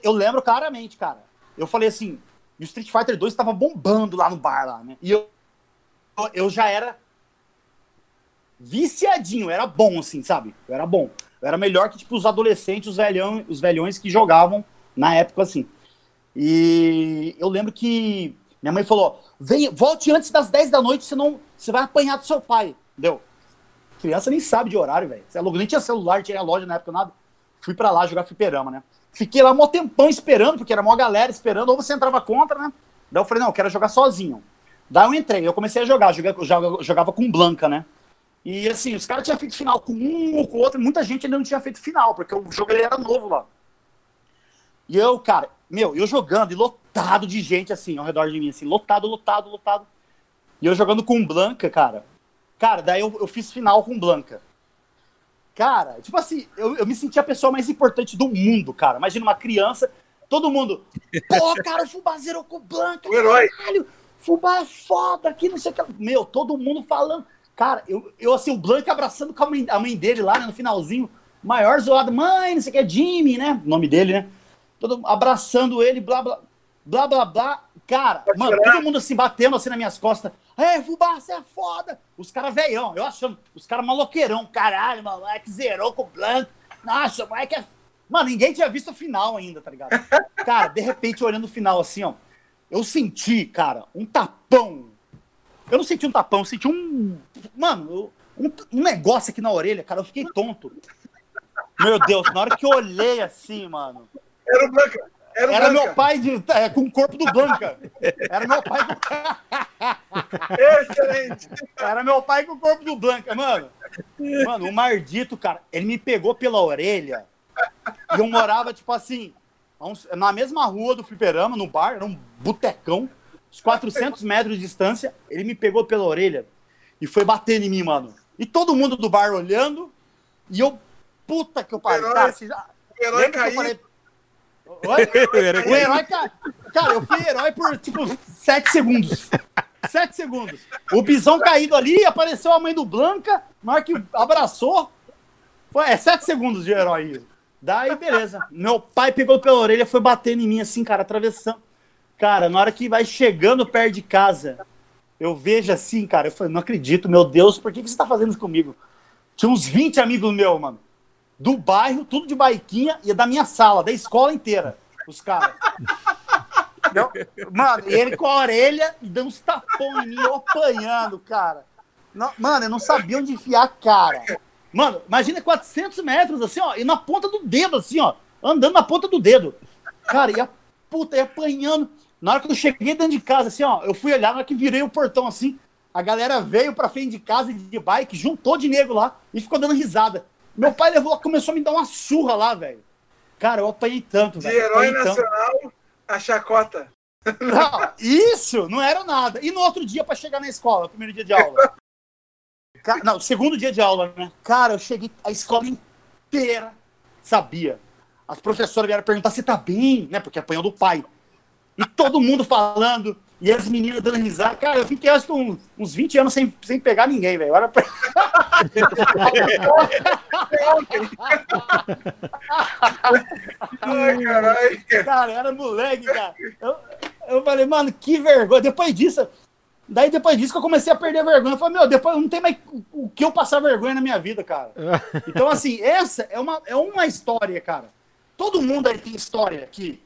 Eu lembro claramente, cara. Eu falei assim, e o Street Fighter 2 estava bombando lá no bar lá, né? E eu, eu já era viciadinho, era bom assim, sabe? Eu era bom. Eu era melhor que tipo os adolescentes, os velhão, os velhões que jogavam na época assim. E eu lembro que minha mãe falou: "Vem, volte antes das 10 da noite, senão você vai apanhar do seu pai". Deu. Criança nem sabe de horário, velho. É nem tinha celular, tinha loja na época nada. Fui pra lá jogar fliperama, né? Fiquei lá mó tempão esperando, porque era mó galera esperando, ou você entrava contra, né? Daí eu falei, não, eu quero jogar sozinho. Daí eu entrei, eu comecei a jogar, jogava, jogava, com Blanca, né? E assim, os caras tinham feito final com um ou com o outro, muita gente ainda não tinha feito final, porque o jogo ele era novo lá. E eu, cara, meu, eu jogando e lotado de gente assim, ao redor de mim, assim, lotado, lotado, lotado. E eu jogando com Blanca, cara. Cara, daí eu, eu fiz final com Blanca. Cara, tipo assim, eu, eu me senti a pessoa mais importante do mundo, cara. Imagina uma criança, todo mundo. Pô, cara, o Fubá zerou com o Blanca. O herói. Caralho, Fubá é foda aqui, não sei o que. Meu, todo mundo falando. Cara, eu, eu assim, o Blanca abraçando com a mãe, a mãe dele lá, né, no finalzinho. Maior zoado, mãe, não sei o que, é Jimmy, né? O nome dele, né? Todo abraçando ele, blá, blá, blá, blá, blá. Cara, Pode mano, todo mundo assim, batendo assim nas minhas costas. É, Fubá, você é foda. Os caras velhão, eu achando, os caras maloqueirão. Caralho, moleque, zerou com o Blanco. Nossa, moleque é... Mano, ninguém tinha visto o final ainda, tá ligado? Cara, de repente, olhando o final assim, ó, eu senti, cara, um tapão. Eu não senti um tapão, eu senti um. Mano, um, um negócio aqui na orelha, cara, eu fiquei tonto. Meu Deus, na hora que eu olhei assim, mano. Era o Blanca. Era, Era meu pai de, é, com o corpo do Blanca. Era meu pai com, Excelente. era meu pai com o corpo do Blanca, mano. Mano, o Mardito, cara, ele me pegou pela orelha e eu morava, tipo assim, na mesma rua do fliperama, no bar, era um botecão, uns 400 metros de distância. Ele me pegou pela orelha e foi batendo em mim, mano. E todo mundo do bar olhando e eu, puta que eu pariu. Herói. Cara, você já... Lembra que eu falei... O herói, ca- cara, eu fui herói por tipo 7 segundos. 7 segundos. O bisão caído ali, apareceu a mãe do Blanca, na hora que abraçou. Foi, é 7 segundos de herói. Daí, beleza. Meu pai pegou pela orelha, foi batendo em mim assim, cara, atravessando. Cara, na hora que vai chegando perto de casa, eu vejo assim, cara, eu falei, não acredito, meu Deus, por que, que você tá fazendo isso comigo? Tinha uns 20 amigos meus, mano. Do bairro, tudo de baiquinha, e da minha sala, da escola inteira. Os caras. Eu- Mano, e ele com a orelha e dando uns tapão em mim, eu apanhando, cara. Não- mano, eu não sabia onde enfiar a cara. Mano, imagina 400 metros, assim, ó, e na ponta do dedo, assim, ó, andando na ponta do dedo. Cara, e a puta, e apanhando. Na hora que eu cheguei dentro de casa, assim, ó, eu fui olhar, na hora que virei o portão, assim, a galera veio pra frente de casa de bike, juntou de nego lá e ficou dando risada. Meu pai levou, começou a me dar uma surra lá, velho. Cara, eu apanhei tanto, De velho. herói apanhei tanto. nacional a chacota. Não, isso não era nada. E no outro dia pra chegar na escola, primeiro dia de aula. Ca- Não, segundo dia de aula, né? Cara, eu cheguei, a escola inteira sabia. As professoras vieram perguntar se tá bem, né? Porque apanhou do pai. E todo mundo falando, e as meninas dando risada. Cara, eu fiquei acho que uns, uns 20 anos sem, sem pegar ninguém, velho. Olha pra... Ai, caralho. Cara, era moleque, cara. Eu, eu falei, mano, que vergonha. Depois disso, daí depois disso que eu comecei a perder vergonha. Eu falei, meu, depois não tem mais o- que eu passar vergonha na minha vida, cara. Então, assim, essa é uma, é uma história, cara. Todo mundo aí tem história que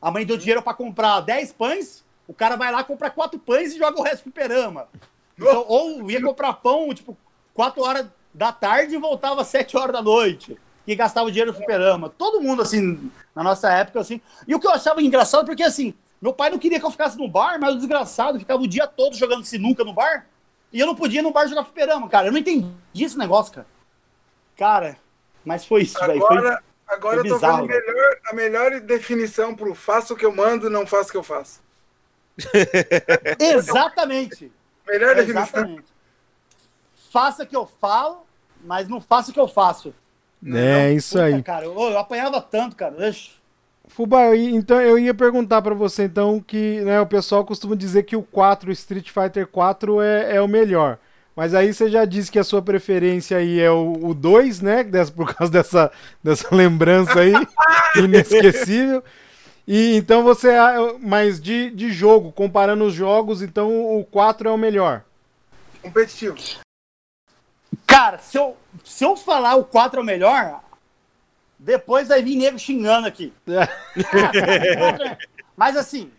a mãe deu dinheiro pra comprar 10 pães, o cara vai lá, compra 4 pães e joga o resto pro perama. Então, ou ia comprar pão, tipo, 4 horas da tarde e voltava às 7 horas da noite. E gastava o dinheiro no fliperama. Todo mundo, assim, na nossa época, assim. E o que eu achava engraçado, porque assim, meu pai não queria que eu ficasse no bar, mas o desgraçado ficava o dia todo jogando sinuca no bar. E eu não podia ir no bar jogar fliperama, cara. Eu não entendi esse negócio, cara. Cara, mas foi isso, velho. Foi... Agora, agora foi eu tô vendo a melhor, a melhor definição pro faço o que eu mando, não faço o que eu faço. Exatamente. Melhor definição. Exatamente. Faça o que eu falo, mas não faça o que eu faço. É isso Puta, aí. Cara, eu, eu apanhava tanto, cara. Ixi. Fubá, então eu ia perguntar pra você então que né, o pessoal costuma dizer que o 4, o Street Fighter 4 é, é o melhor. Mas aí você já disse que a sua preferência aí é o, o 2, né? Por causa dessa, dessa lembrança aí, inesquecível. E então você. ah, Mas de, de jogo, comparando os jogos, então o 4 é o melhor. Competitivo. Cara, se eu, se eu falar o 4 é o melhor, depois vai vir nego xingando aqui. Mas assim,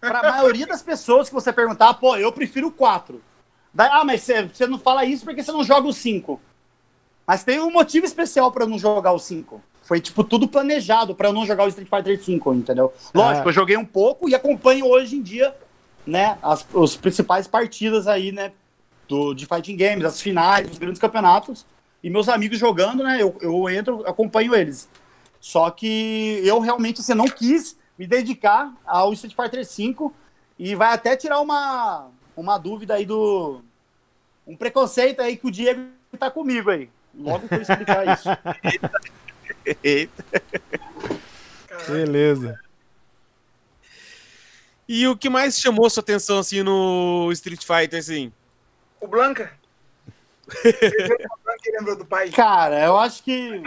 para a maioria das pessoas que você perguntar, pô, eu prefiro o 4. Daí, ah, mas você, você não fala isso porque você não joga o 5. Mas tem um motivo especial para eu não jogar o 5. Foi, tipo, tudo planejado para eu não jogar o Street Fighter 5, entendeu? Lógico, Ah. eu joguei um pouco e acompanho hoje em dia, né, as os principais partidas aí, né, do, de fighting games, as finais, os grandes campeonatos. E meus amigos jogando, né, eu, eu entro, acompanho eles. Só que eu realmente, assim, não quis me dedicar ao Street Fighter 5 e vai até tirar uma, uma dúvida aí do... Um preconceito aí que o Diego tá comigo aí. Logo que eu explicar isso. Eita. Beleza. E o que mais chamou sua atenção, assim, no Street Fighter, assim? O Blanca. Lembrou do pai. Cara, eu acho que.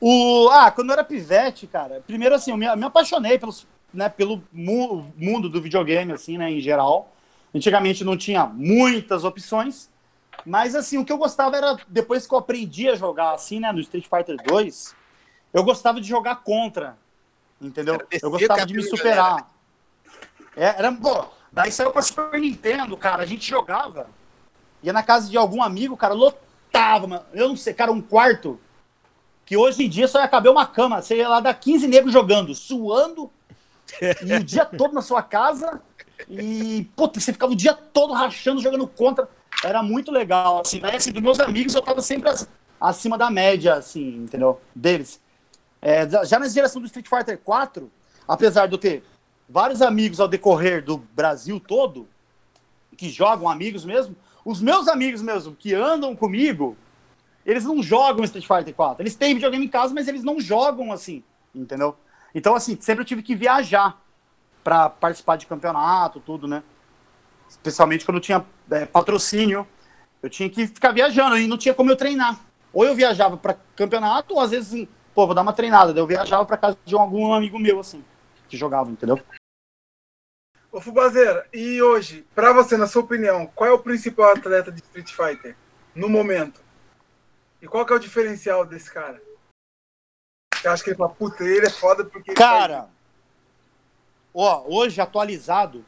O... Ah, quando eu era pivete, cara, primeiro assim, eu me, me apaixonei pelos, né, pelo mu- mundo do videogame, assim, né, em geral. Antigamente não tinha muitas opções, mas assim, o que eu gostava era, depois que eu aprendi a jogar, assim, né, no Street Fighter 2, eu gostava de jogar contra, entendeu? Eu gostava de me cabelo, superar. É, era, pô, daí saiu pra Super Nintendo, cara, a gente jogava, ia na casa de algum amigo, cara, lotava, mano. Eu não sei, cara, um quarto que hoje em dia só ia caber uma cama. Você ia lá dar 15 negros jogando, suando, e o dia todo na sua casa. E, puta, você ficava o dia todo rachando, jogando contra. Era muito legal, assim. Mas, assim, dos meus amigos, eu tava sempre acima da média, assim, entendeu? Deles. É, já na geração do Street Fighter 4, apesar de eu ter vários amigos ao decorrer do Brasil todo, que jogam amigos mesmo, os meus amigos mesmo, que andam comigo, eles não jogam Street Fighter 4. Eles têm videogame em casa, mas eles não jogam assim, entendeu? Então, assim, sempre eu tive que viajar para participar de campeonato, tudo, né? Especialmente quando eu tinha é, patrocínio, eu tinha que ficar viajando e não tinha como eu treinar. Ou eu viajava para campeonato, ou às vezes, pô, vou dar uma treinada. Daí eu viajava para casa de algum amigo meu, assim, que jogava, entendeu? Ô Fubazeira, e hoje, para você, na sua opinião, qual é o principal atleta de Street Fighter no momento? E qual que é o diferencial desse cara? Você acha que ele fala, puta, ele é foda porque. Cara, ó, hoje atualizado,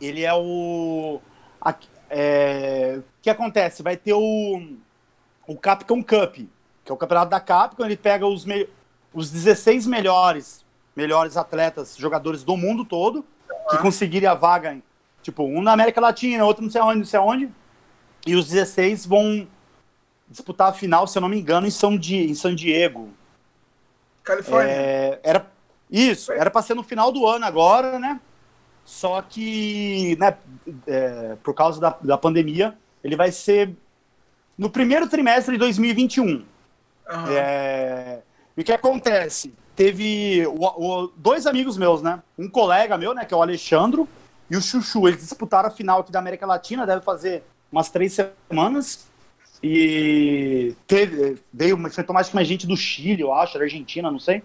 ele é o. A, é, o que acontece? Vai ter o, o Capcom Cup, que é o campeonato da Capcom, ele pega os, me, os 16 melhores, melhores atletas, jogadores do mundo todo, que conseguirem a vaga, tipo, um na América Latina, outro não sei onde, não sei onde, e os 16 vão disputar a final, se eu não me engano, em São, Di, em San Diego. Califórnia. É, era, isso, era para ser no final do ano agora, né? Só que, né, é, por causa da, da pandemia, ele vai ser no primeiro trimestre de 2021. Uhum. É, e o que acontece? Teve o, o, dois amigos meus, né? Um colega meu, né, que é o Alexandro, e o Chuchu. Eles disputaram a final aqui da América Latina, deve fazer umas três semanas. E teve, veio, enfrentou mais que mais gente do Chile, eu acho, da Argentina, não sei.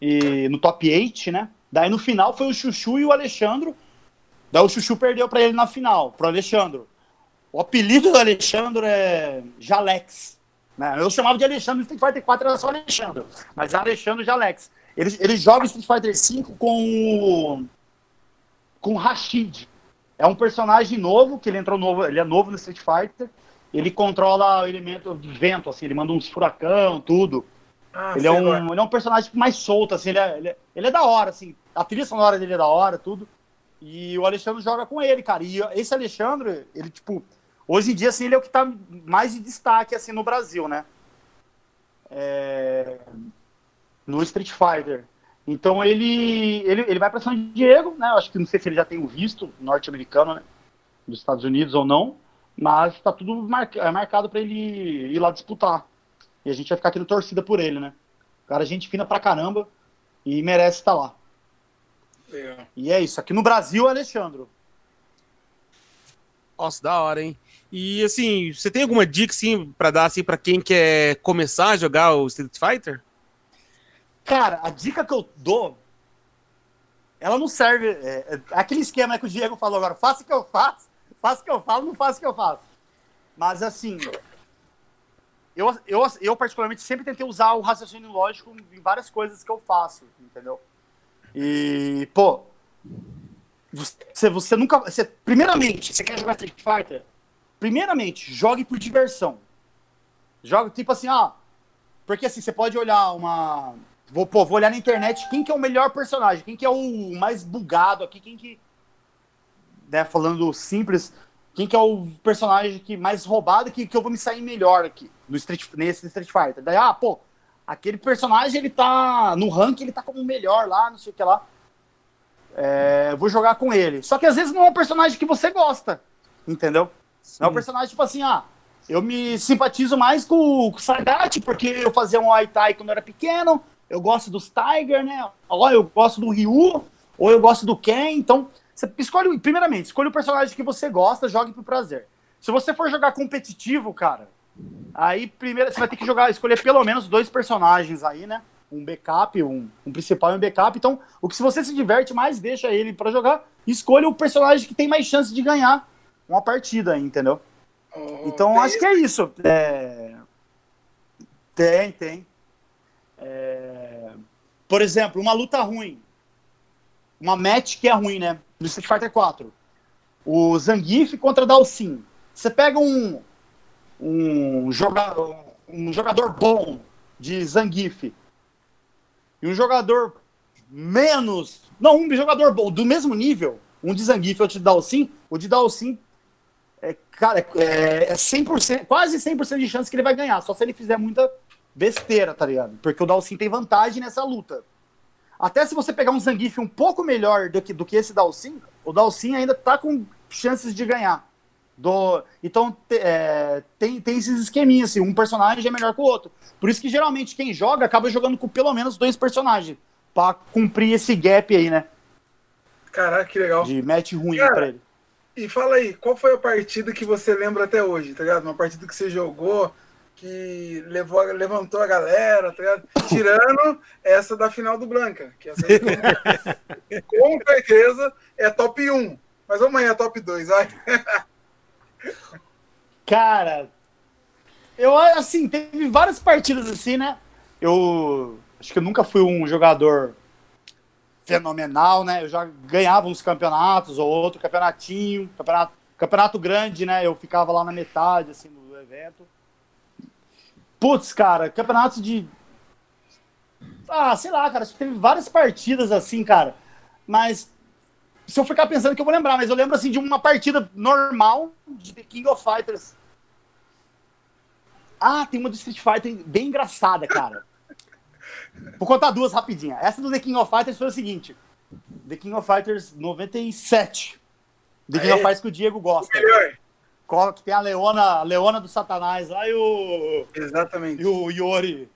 E no top 8, né? Daí no final foi o Chuchu e o Alexandre. Daí o Chuchu perdeu para ele na final, pro Alexandre. O apelido do Alexandre é Jalex. Né? Eu chamava de Alexandre Street Fighter 4 era só Alexandre. Mas Alexandre Jalex. Ele, ele joga Street Fighter 5 com o, com Rashid. É um personagem novo, que ele entrou novo, ele é novo no Street Fighter ele controla o elemento de vento, assim, ele manda uns furacão, tudo. Ah, ele, é um, ele é um personagem mais solto, assim, ele é, ele é, ele, é, da hora, assim, a trilha sonora dele é da hora, tudo. E o Alexandre joga com ele, cara. E esse Alexandre, ele, tipo, hoje em dia, assim, ele é o que tá mais de destaque, assim, no Brasil, né? É... No Street Fighter. Então ele, ele, ele vai para São Diego, né? Eu acho que não sei se ele já tem o visto norte-americano, né? Dos Estados Unidos ou não. Mas tá tudo mar... é marcado para ele ir lá disputar. E a gente vai ficar aqui na torcida por ele, né? O cara, é gente fina pra caramba e merece estar lá. É. E é isso. Aqui no Brasil, Alexandre. Nossa, da hora, hein? E assim, você tem alguma dica assim para dar assim para quem quer começar a jogar o Street Fighter? Cara, a dica que eu dou ela não serve. É, é aquele esquema que o Diego falou agora, faça o que eu faço, faço o que eu falo, não faço o que eu faço. Mas assim, eu, eu, eu particularmente sempre tentei usar o raciocínio lógico em várias coisas que eu faço, entendeu? E, pô, você, você nunca. Você, primeiramente, você quer jogar Street Fighter? Primeiramente, jogue por diversão. Joga tipo assim, ah. Porque assim, você pode olhar uma. Vou, pô, vou olhar na internet quem que é o melhor personagem, quem que é o mais bugado aqui, quem que né, falando simples, quem que é o personagem que mais roubado que, que eu vou me sair melhor aqui no Street, nesse Street Fighter. Daí, ah, pô, aquele personagem ele tá no ranking, ele tá como o melhor lá, não sei o que lá. É, vou jogar com ele. Só que às vezes não é um personagem que você gosta, entendeu? Sim. É um personagem tipo assim, ah, eu me simpatizo mais com, com o Sagat, porque eu fazia um Muay Thai quando eu era pequeno, eu gosto dos Tiger, né? Ó, eu gosto do Ryu, ou eu gosto do Ken, então você escolhe, primeiramente, escolhe o personagem que você gosta, jogue por prazer. Se você for jogar competitivo, cara, aí primeiro você vai ter que jogar, escolher pelo menos dois personagens aí, né? Um backup, um, um principal e um backup. Então, o que se você se diverte mais, deixa ele para jogar, escolha o personagem que tem mais chance de ganhar uma partida, entendeu? Oh, então, acho que é isso. É... Tem, tem. É... Por exemplo, uma luta ruim. Uma match que é ruim, né? do Street Fighter 4. O Zangief contra Dalsin. Você pega um um, joga, um jogador bom de Zangief e um jogador menos. Não, um jogador bom, do mesmo nível, um de Zangief outro de Dalsin, o de Dalsin, é, cara, é, é 100%, quase 100% de chance que ele vai ganhar, só se ele fizer muita besteira, tá ligado? Porque o Dalsin tem vantagem nessa luta. Até se você pegar um Zangief um pouco melhor do que, do que esse Dalsin, o Dalsin ainda tá com chances de ganhar. Do, então é, tem, tem esses esqueminhas, assim, um personagem é melhor que o outro. Por isso que geralmente quem joga acaba jogando com pelo menos dois personagens. Pra cumprir esse gap aí, né? Caraca, que legal. De match ruim Cara, pra ele. E fala aí, qual foi a partida que você lembra até hoje, tá ligado? Uma partida que você jogou, que levou, levantou a galera, tá ligado? Tirando essa da final do Blanca, que essa aí, com certeza é top 1. Mas amanhã é top 2, vai. Cara, eu assim, teve várias partidas assim, né? Eu acho que eu nunca fui um jogador fenomenal, né? Eu já ganhava uns campeonatos ou outro campeonatinho, campeonato, campeonato grande, né? Eu ficava lá na metade assim do evento. Putz, cara, campeonato de ah, sei lá, cara, acho que teve várias partidas assim, cara. Mas se eu ficar pensando que eu vou lembrar, mas eu lembro assim de uma partida normal de The King of Fighters. Ah, tem uma do Street Fighter bem engraçada, cara. Vou contar duas rapidinha. Essa do The King of Fighters foi o seguinte: The King of Fighters 97. The King Aê. of Fighters que o Diego gosta. Qual- Que tem a Leona, a Leona do Satanás lá e o, Exatamente. e o Yori.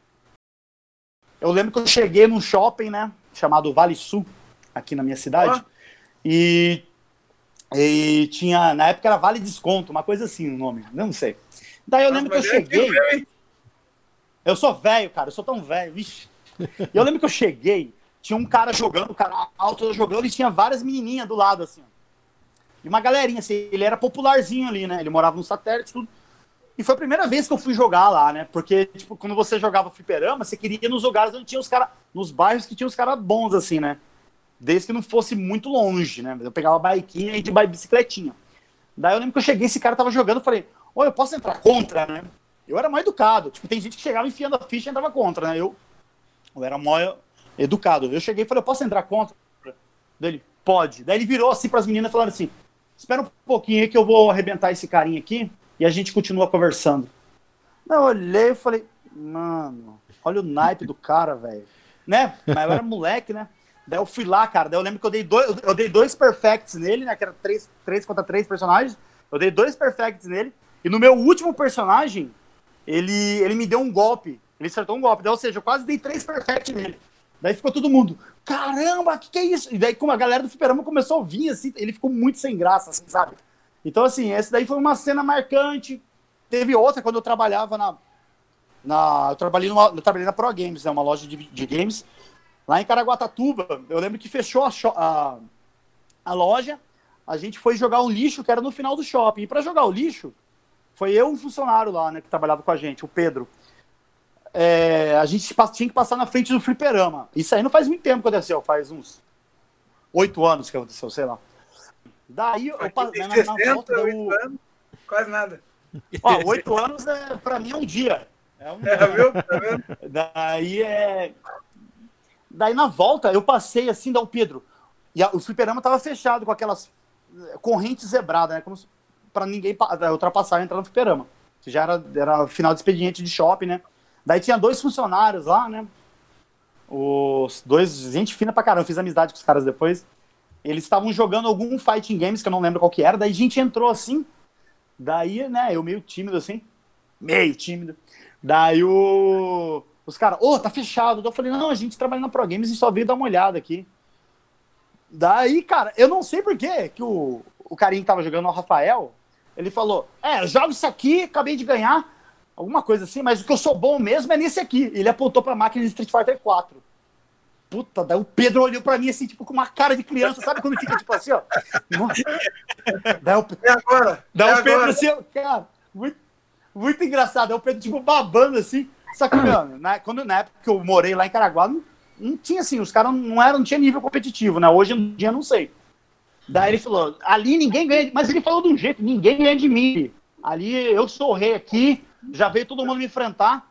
Eu lembro que eu cheguei num shopping, né? Chamado Vale Sul, aqui na minha cidade. Ó. E, e tinha. Na época era Vale Desconto, uma coisa assim o nome. Não sei. Daí eu lembro que eu é cheguei. hein? Eu sou velho, cara, eu sou tão velho, vixe. E eu lembro que eu cheguei, tinha um cara jogando, um cara alto jogando, e tinha várias menininhas do lado, assim. E uma galerinha, assim, ele era popularzinho ali, né? Ele morava no satélite, tudo. E foi a primeira vez que eu fui jogar lá, né? Porque, tipo, quando você jogava fliperama, você queria ir nos lugares onde tinha os caras, nos bairros que tinham os caras bons, assim, né? Desde que não fosse muito longe, né? Eu pegava baiquinha e de bicicletinha. Daí eu lembro que eu cheguei, esse cara tava jogando, eu falei, ô, eu posso entrar contra, né? Eu era mal educado. Tipo, tem gente que chegava enfiando a ficha e entrava contra, né? Eu, eu era mal educado. Eu cheguei e falei, eu posso entrar contra? Daí ele, pode. Daí ele virou assim pras meninas falando assim, espera um pouquinho que eu vou arrebentar esse carinha aqui e a gente continua conversando. Daí eu olhei e falei, mano, olha o naipe do cara, velho. Né? Mas eu era moleque, né? Daí eu fui lá, cara. Daí eu lembro que eu dei dois, eu dei dois perfects nele, né? Que era três, três contra três personagens. Eu dei dois perfects nele. E no meu último personagem, ele, ele me deu um golpe. Ele acertou um golpe. Daí, ou seja, eu quase dei três perfects nele. Daí ficou todo mundo, caramba, que que é isso? E daí, como a galera do Fliperama começou a vir, assim, ele ficou muito sem graça, assim, sabe? Então, assim, essa daí foi uma cena marcante. Teve outra quando eu trabalhava na. na eu, trabalhei numa, eu trabalhei na Pro Games, né, uma loja de, de games, lá em Caraguatatuba. Eu lembro que fechou a, a, a loja, a gente foi jogar um lixo que era no final do shopping. E para jogar o lixo, foi eu e um funcionário lá, né, que trabalhava com a gente, o Pedro. É, a gente tinha que passar na frente do fliperama. Isso aí não faz muito tempo que aconteceu, faz uns oito anos que aconteceu, sei lá. Daí, eu, Aqui pa- tem na, na 60, volta, deu, 8 anos, quase nada. Ó, oito anos é, pra mim é um dia. É um É, viu? Tá vendo? Daí é. Daí na volta eu passei assim, da o Pedro. E a- o fliperama tava fechado com aquelas eh, correntes zebradas, né? Como pra ninguém pa- ultrapassar e entrar no fliperama. Que já era, era final de expediente de shopping, né? Daí tinha dois funcionários lá, né? Os dois, gente fina pra caramba, fiz amizade com os caras depois. Eles estavam jogando algum fighting games que eu não lembro qual que era. Daí a gente entrou assim. Daí, né, eu meio tímido assim. Meio tímido. Daí o... os caras, ô, tá fechado. Daí eu falei, não, a gente trabalha na Pro Games e só veio dar uma olhada aqui. Daí, cara, eu não sei por quê que o, o carinha que tava jogando, o Rafael, ele falou, é, eu jogo isso aqui, acabei de ganhar, alguma coisa assim, mas o que eu sou bom mesmo é nesse aqui. Ele apontou pra máquina de Street Fighter 4. Puta, daí o Pedro olhou pra mim assim, tipo, com uma cara de criança, sabe quando fica tipo assim, ó? Nossa. Daí o, É agora. Daí é o Pedro agora. assim, cara, muito, muito engraçado. Aí o Pedro, tipo, babando assim. Só que, mano, na, quando, na época que eu morei lá em Caraguá, não, não tinha assim, os caras não eram, não tinha nível competitivo, né? Hoje em dia não sei. Daí ele falou, ali ninguém ganha, mas ele falou de um jeito, ninguém ganha de mim. Ali eu sou rei aqui, já veio todo mundo me enfrentar.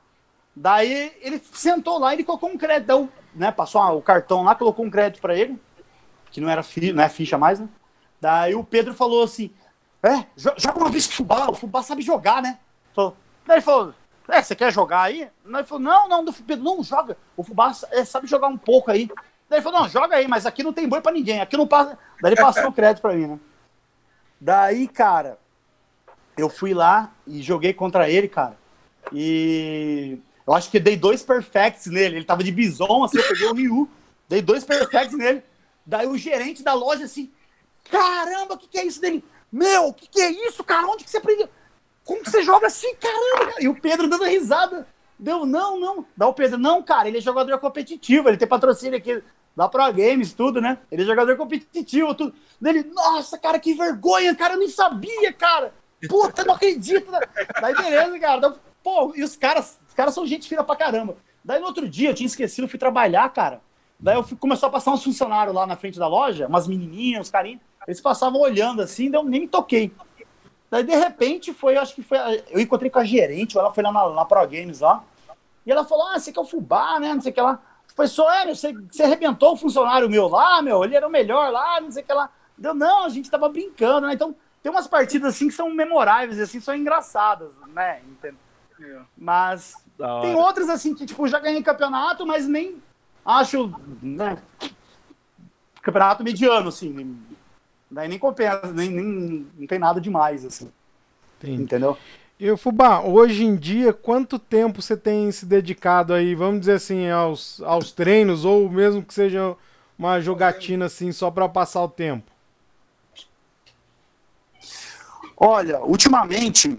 Daí ele sentou lá e ele colocou um crédito, deu, né? Passou o cartão lá, colocou um crédito para ele, que não era fi, não é ficha mais, né? Daí o Pedro falou assim: É, joga uma vez com o Fubá, o Fubá sabe jogar, né? Falou, daí ele falou: É, você quer jogar aí? Ele falou: Não, não, do Pedro, não, joga. O Fubá é, sabe jogar um pouco aí. Daí ele falou: Não, joga aí, mas aqui não tem boi pra ninguém, aqui não passa. Daí ele passou o crédito pra mim, né? Daí, cara, eu fui lá e joguei contra ele, cara. E eu acho que dei dois perfects nele. Ele tava de bison, assim, eu peguei o Ryu. Dei dois perfects nele. Daí o gerente da loja, assim, caramba, o que, que é isso dele? Meu, o que, que é isso, cara? Onde que você aprendeu? Como que você joga assim, caramba? E o Pedro dando risada. Deu, não, não. Dá o Pedro, não, cara, ele é jogador competitivo, ele tem patrocínio aqui da Pro Games, tudo, né? Ele é jogador competitivo, tudo. Ele, nossa, cara, que vergonha, cara, eu nem sabia, cara. Puta, não acredito. Daí beleza, cara. Pô, e os caras, caras são gente fina pra caramba. Daí no outro dia eu tinha esquecido, fui trabalhar, cara. Daí eu fui, começou a passar uns funcionários lá na frente da loja, umas menininhas, uns carinhos. Eles passavam olhando assim, daí eu nem me toquei. Daí de repente foi, acho que foi. Eu encontrei com a gerente, ela foi lá na, na Pro Games lá. E ela falou: Ah, você quer o fubá, né? Não sei o que lá. Foi só, é, você, você arrebentou o funcionário meu lá, meu, ele era o melhor lá, não sei o que lá. Deu, não, a gente tava brincando, né? Então, tem umas partidas assim que são memoráveis, assim, são engraçadas, né? Entendeu? Mas tem outras assim que, tipo, já ganhei campeonato, mas nem acho, né? Campeonato mediano, assim. Daí nem compensa, nem, nem não tem nada demais, assim. Entendi. Entendeu? E Fubá, hoje em dia, quanto tempo você tem se dedicado aí, vamos dizer assim, aos, aos treinos, ou mesmo que seja uma jogatina assim, só para passar o tempo? Olha, ultimamente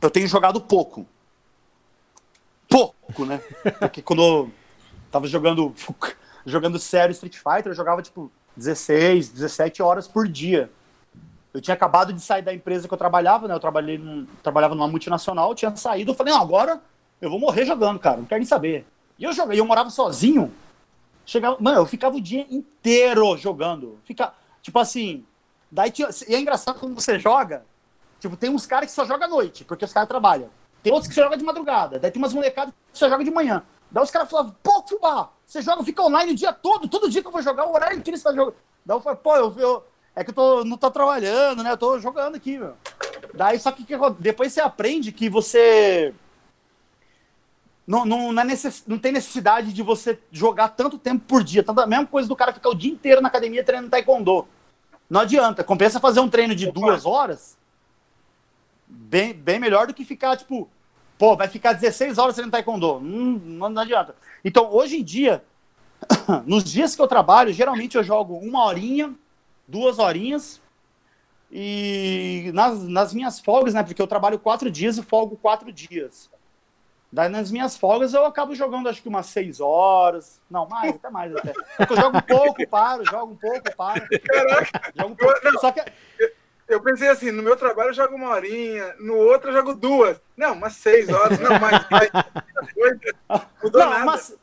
eu tenho jogado pouco. Pouco, né? Porque quando eu tava jogando, jogando sério Street Fighter, eu jogava tipo 16, 17 horas por dia. Eu tinha acabado de sair da empresa que eu trabalhava, né? Eu trabalhei num, trabalhava numa multinacional, tinha saído, eu falei, não, agora eu vou morrer jogando, cara, não quero nem saber. E eu joguei, eu morava sozinho. Chegava, mano, eu ficava o dia inteiro jogando. Fica, tipo assim, daí tinha, e é engraçado quando você joga, Tipo, tem uns caras que só jogam à noite, porque os caras trabalham. Tem outros que só jogam de madrugada. Daí tem umas molecadas que só jogam de manhã. Daí os caras falavam, pô, Fubá, você joga, fica online o dia todo, todo dia que eu vou jogar, o horário inteiro você tá jogando. Daí eu falei, pô, eu, eu, é que eu tô, não tô trabalhando, né? Eu tô jogando aqui, meu. Daí só que, que depois você aprende que você. Não, não, não, é necess, não tem necessidade de você jogar tanto tempo por dia. Tanto, a mesma coisa do cara ficar o dia inteiro na academia treinando taekwondo. Não adianta. Compensa fazer um treino de duas horas bem, bem melhor do que ficar, tipo, pô, vai ficar 16 horas treinando taekwondo. Hum, não, não adianta. Então, hoje em dia, nos dias que eu trabalho, geralmente eu jogo uma horinha, duas horinhas, e nas, nas minhas folgas, né? Porque eu trabalho quatro dias e folgo quatro dias. Daí nas minhas folgas eu acabo jogando acho que umas seis horas. Não, mais, até mais até. Eu jogo um pouco, paro, jogo um pouco, paro. Caraca. Jogo um pouco. Só que eu pensei assim, no meu trabalho eu jogo uma horinha, no outro eu jogo duas. Não, umas seis horas, não, mais. mais mudou não, nada. Mas,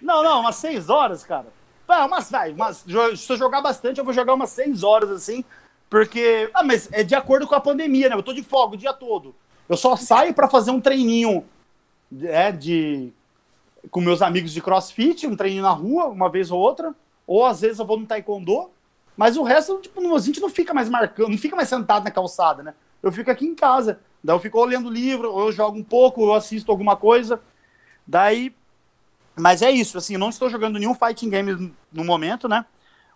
não, não, umas seis horas, cara. Ah, umas, vai, mas se eu jogar bastante, eu vou jogar umas seis horas, assim, porque... Ah, mas é de acordo com a pandemia, né? Eu tô de folga o dia todo. Eu só saio para fazer um treininho é, de... com meus amigos de crossfit, um treininho na rua, uma vez ou outra. Ou às vezes eu vou no taekwondo. Mas o resto, tipo, a gente não fica mais marcando, não fica mais sentado na calçada, né? Eu fico aqui em casa. Daí eu fico ou lendo livro, ou eu jogo um pouco, ou eu assisto alguma coisa. Daí. Mas é isso, assim, eu não estou jogando nenhum fighting game no momento, né?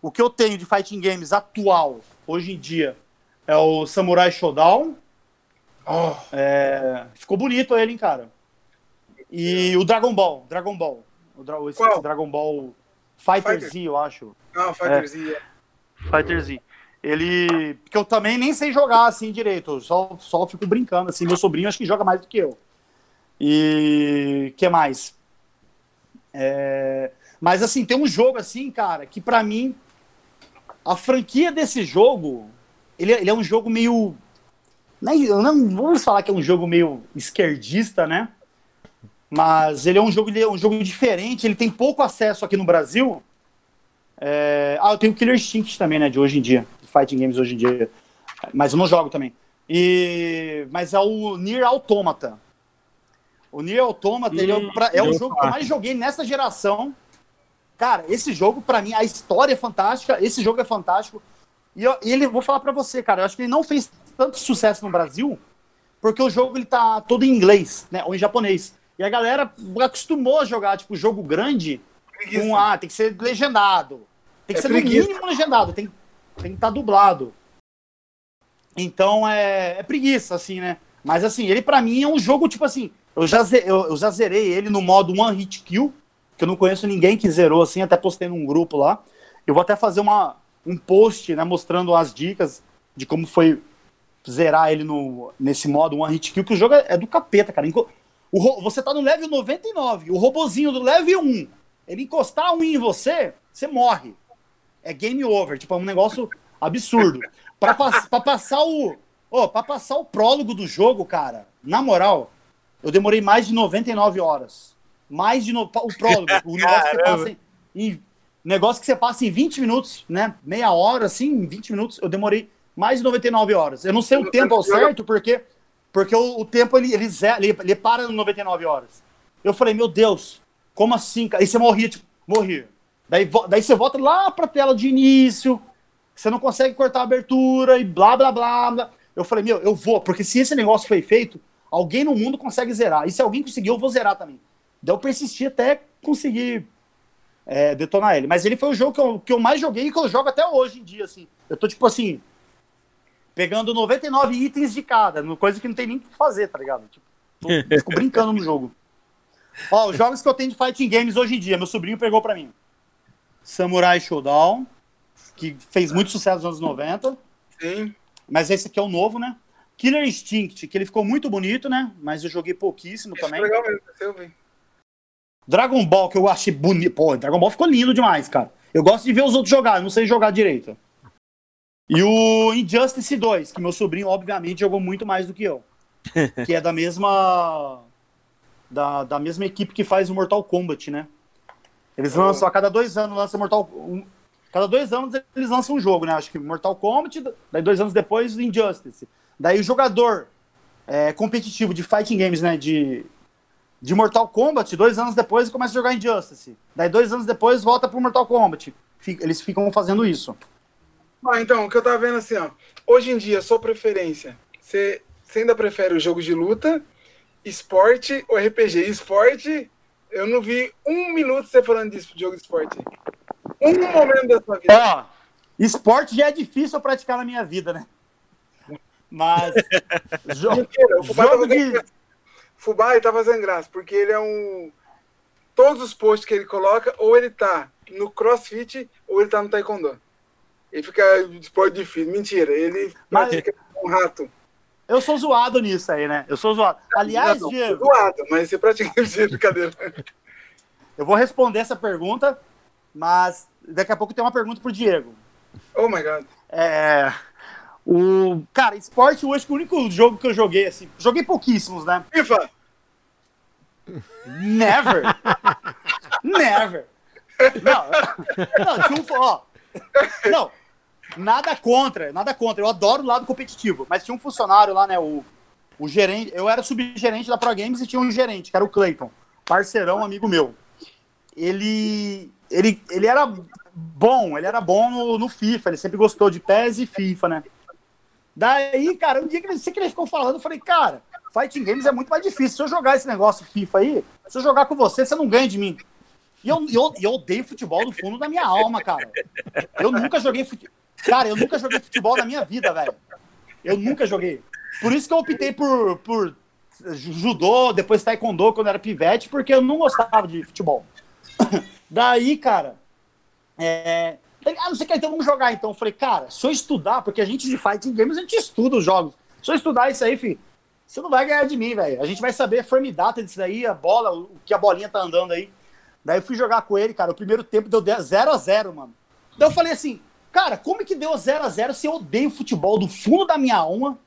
O que eu tenho de fighting games atual, hoje em dia, é o Samurai Showdown. Oh. É... Ficou bonito ele, hein, cara. E o Dragon Ball, Dragon Ball. O Dra... Dragon Ball Fighter, Fighter, Z, eu acho. Ah, Fighter é. Z, é. Fighter Z. Ele. Porque eu também nem sei jogar assim direito, só, só fico brincando. Assim, meu sobrinho acho que joga mais do que eu. E. que mais? É... Mas assim, tem um jogo assim, cara, que para mim. A franquia desse jogo. Ele, ele é um jogo meio. Não, não vamos falar que é um jogo meio esquerdista, né? Mas ele é um jogo, ele é um jogo diferente, ele tem pouco acesso aqui no Brasil. É... Ah, eu tenho Killer Instinct também, né? De hoje em dia. Fighting Games hoje em dia. Mas eu não jogo também. E... Mas é o Nier Automata. O Nier Automata ele é, o, pra- é o jogo que eu mais joguei nessa geração. Cara, esse jogo, pra mim, a história é fantástica. Esse jogo é fantástico. E, eu- ele, vou falar pra você, cara, eu acho que ele não fez tanto sucesso no Brasil porque o jogo ele tá todo em inglês, né? Ou em japonês. E a galera acostumou a jogar, tipo, jogo grande com ah, tem que ser legendado. Tem que É ser preguiça. no mínimo legendado, tem, tem que estar dublado. Então é, é preguiça, assim, né? Mas assim, ele pra mim é um jogo, tipo assim, eu já, eu, eu já zerei ele no modo One Hit Kill, que eu não conheço ninguém que zerou assim, até postei num grupo lá. Eu vou até fazer uma, um post, né, mostrando as dicas de como foi zerar ele no, nesse modo One Hit Kill, que o jogo é, é do capeta, cara. O, você tá no level 99, o robozinho do level 1, ele encostar um em você, você morre. É game over, tipo, é um negócio absurdo. Pra, pass- pra passar o. Ô, pra passar o prólogo do jogo, cara, na moral, eu demorei mais de 99 horas. Mais de. No... O prólogo, o negócio que você passa em, em- Negócio que você passa em 20 minutos, né? Meia hora, assim, em 20 minutos, eu demorei mais de 99 horas. Eu não sei o tempo ao certo, porque, porque o, o tempo ele, ele, ele, ele para no 99 horas. Eu falei, meu Deus, como assim? cara? Aí você morria, tipo, morria. Daí, daí você volta lá pra tela de início, você não consegue cortar a abertura e blá, blá, blá, blá. Eu falei, meu, eu vou, porque se esse negócio foi feito, alguém no mundo consegue zerar. E se alguém conseguir, eu vou zerar também. Daí eu persisti até conseguir é, detonar ele. Mas ele foi o jogo que eu, que eu mais joguei e que eu jogo até hoje em dia, assim. Eu tô, tipo assim, pegando 99 itens de cada, coisa que não tem nem o que fazer, tá ligado? Tipo, tô- fico brincando no jogo. Ó, os jogos que eu tenho de fighting games hoje em dia, meu sobrinho pegou pra mim. Samurai Showdown, que fez muito sucesso nos anos 90, Sim. mas esse aqui é o novo, né? Killer Instinct, que ele ficou muito bonito, né? Mas eu joguei pouquíssimo Isso é também. legal mesmo, eu vi. Dragon Ball, que eu achei bonito. Pô, Dragon Ball ficou lindo demais, cara. Eu gosto de ver os outros jogar, eu não sei jogar direito. E o Injustice 2, que meu sobrinho, obviamente, jogou muito mais do que eu. que é da mesma. Da, da mesma equipe que faz o Mortal Kombat, né? Eles lançam, a cada dois anos, lançam Mortal um, Cada dois anos eles lançam um jogo, né? Acho que Mortal Kombat, daí dois anos depois, Injustice. Daí o jogador é, competitivo de fighting games, né? De, de Mortal Kombat, dois anos depois começa a jogar Injustice. Daí dois anos depois volta pro Mortal Kombat. Fica- Eles ficam fazendo isso. Ah, então, o que eu tava vendo assim, ó. Hoje em dia, sua preferência, você, você ainda prefere o jogo de luta, esporte ou RPG? Esporte, eu não vi um minuto você falando disso de jogo de esporte. Um momento da sua vida. Ó, esporte já é difícil eu praticar na minha vida, né? Mas. jo- Mentira, o Fubá tá jogo fazendo de. graça. Fubá ele tá fazendo graça, porque ele é um. Todos os posts que ele coloca, ou ele tá no crossfit, ou ele tá no taekwondo. Ele fica esporte difícil. Mentira, ele Mas- pratica um rato. Eu sou zoado nisso aí, né? Eu sou zoado. Aliás, Não, Diego, zoado, mas você pratica de brincadeira. eu vou responder essa pergunta, mas daqui a pouco tem uma pergunta pro Diego. Oh my god. É. O. Cara, esporte, que o único jogo que eu joguei, assim. Joguei pouquíssimos, né? FIFA! Never! Never! Não, não, tinha um. Ó, não, nada contra, nada contra. Eu adoro o lado competitivo, mas tinha um funcionário lá, né? O, o gerente. Eu era subgerente da Pro Games e tinha um gerente, que era o Clayton, parceirão, amigo meu. Ele. Ele, ele era bom, ele era bom no, no FIFA, ele sempre gostou de PES e FIFA, né? Daí, cara, um dia que ele, que ele ficou falando, eu falei, cara, Fighting Games é muito mais difícil. Se eu jogar esse negócio FIFA aí, se eu jogar com você, você não ganha de mim. E eu, eu, eu odeio futebol do fundo da minha alma, cara. Eu nunca joguei futebol. Cara, eu nunca joguei futebol na minha vida, velho. Eu nunca joguei. Por isso que eu optei por, por judô, depois taekwondo quando era pivete, porque eu não gostava de futebol. Daí, cara, é... ah, não sei o que, então vamos jogar então. Eu falei, cara, se eu estudar, porque a gente de fighting games, a gente estuda os jogos. Se eu estudar isso aí, filho, você não vai ganhar de mim, velho. A gente vai saber a formidata disso daí, a bola, o que a bolinha tá andando aí. Daí eu fui jogar com ele, cara, o primeiro tempo deu 0 a 0 mano. Daí eu falei assim, cara, como que deu 0 a 0 se eu odeio futebol do fundo da minha alma?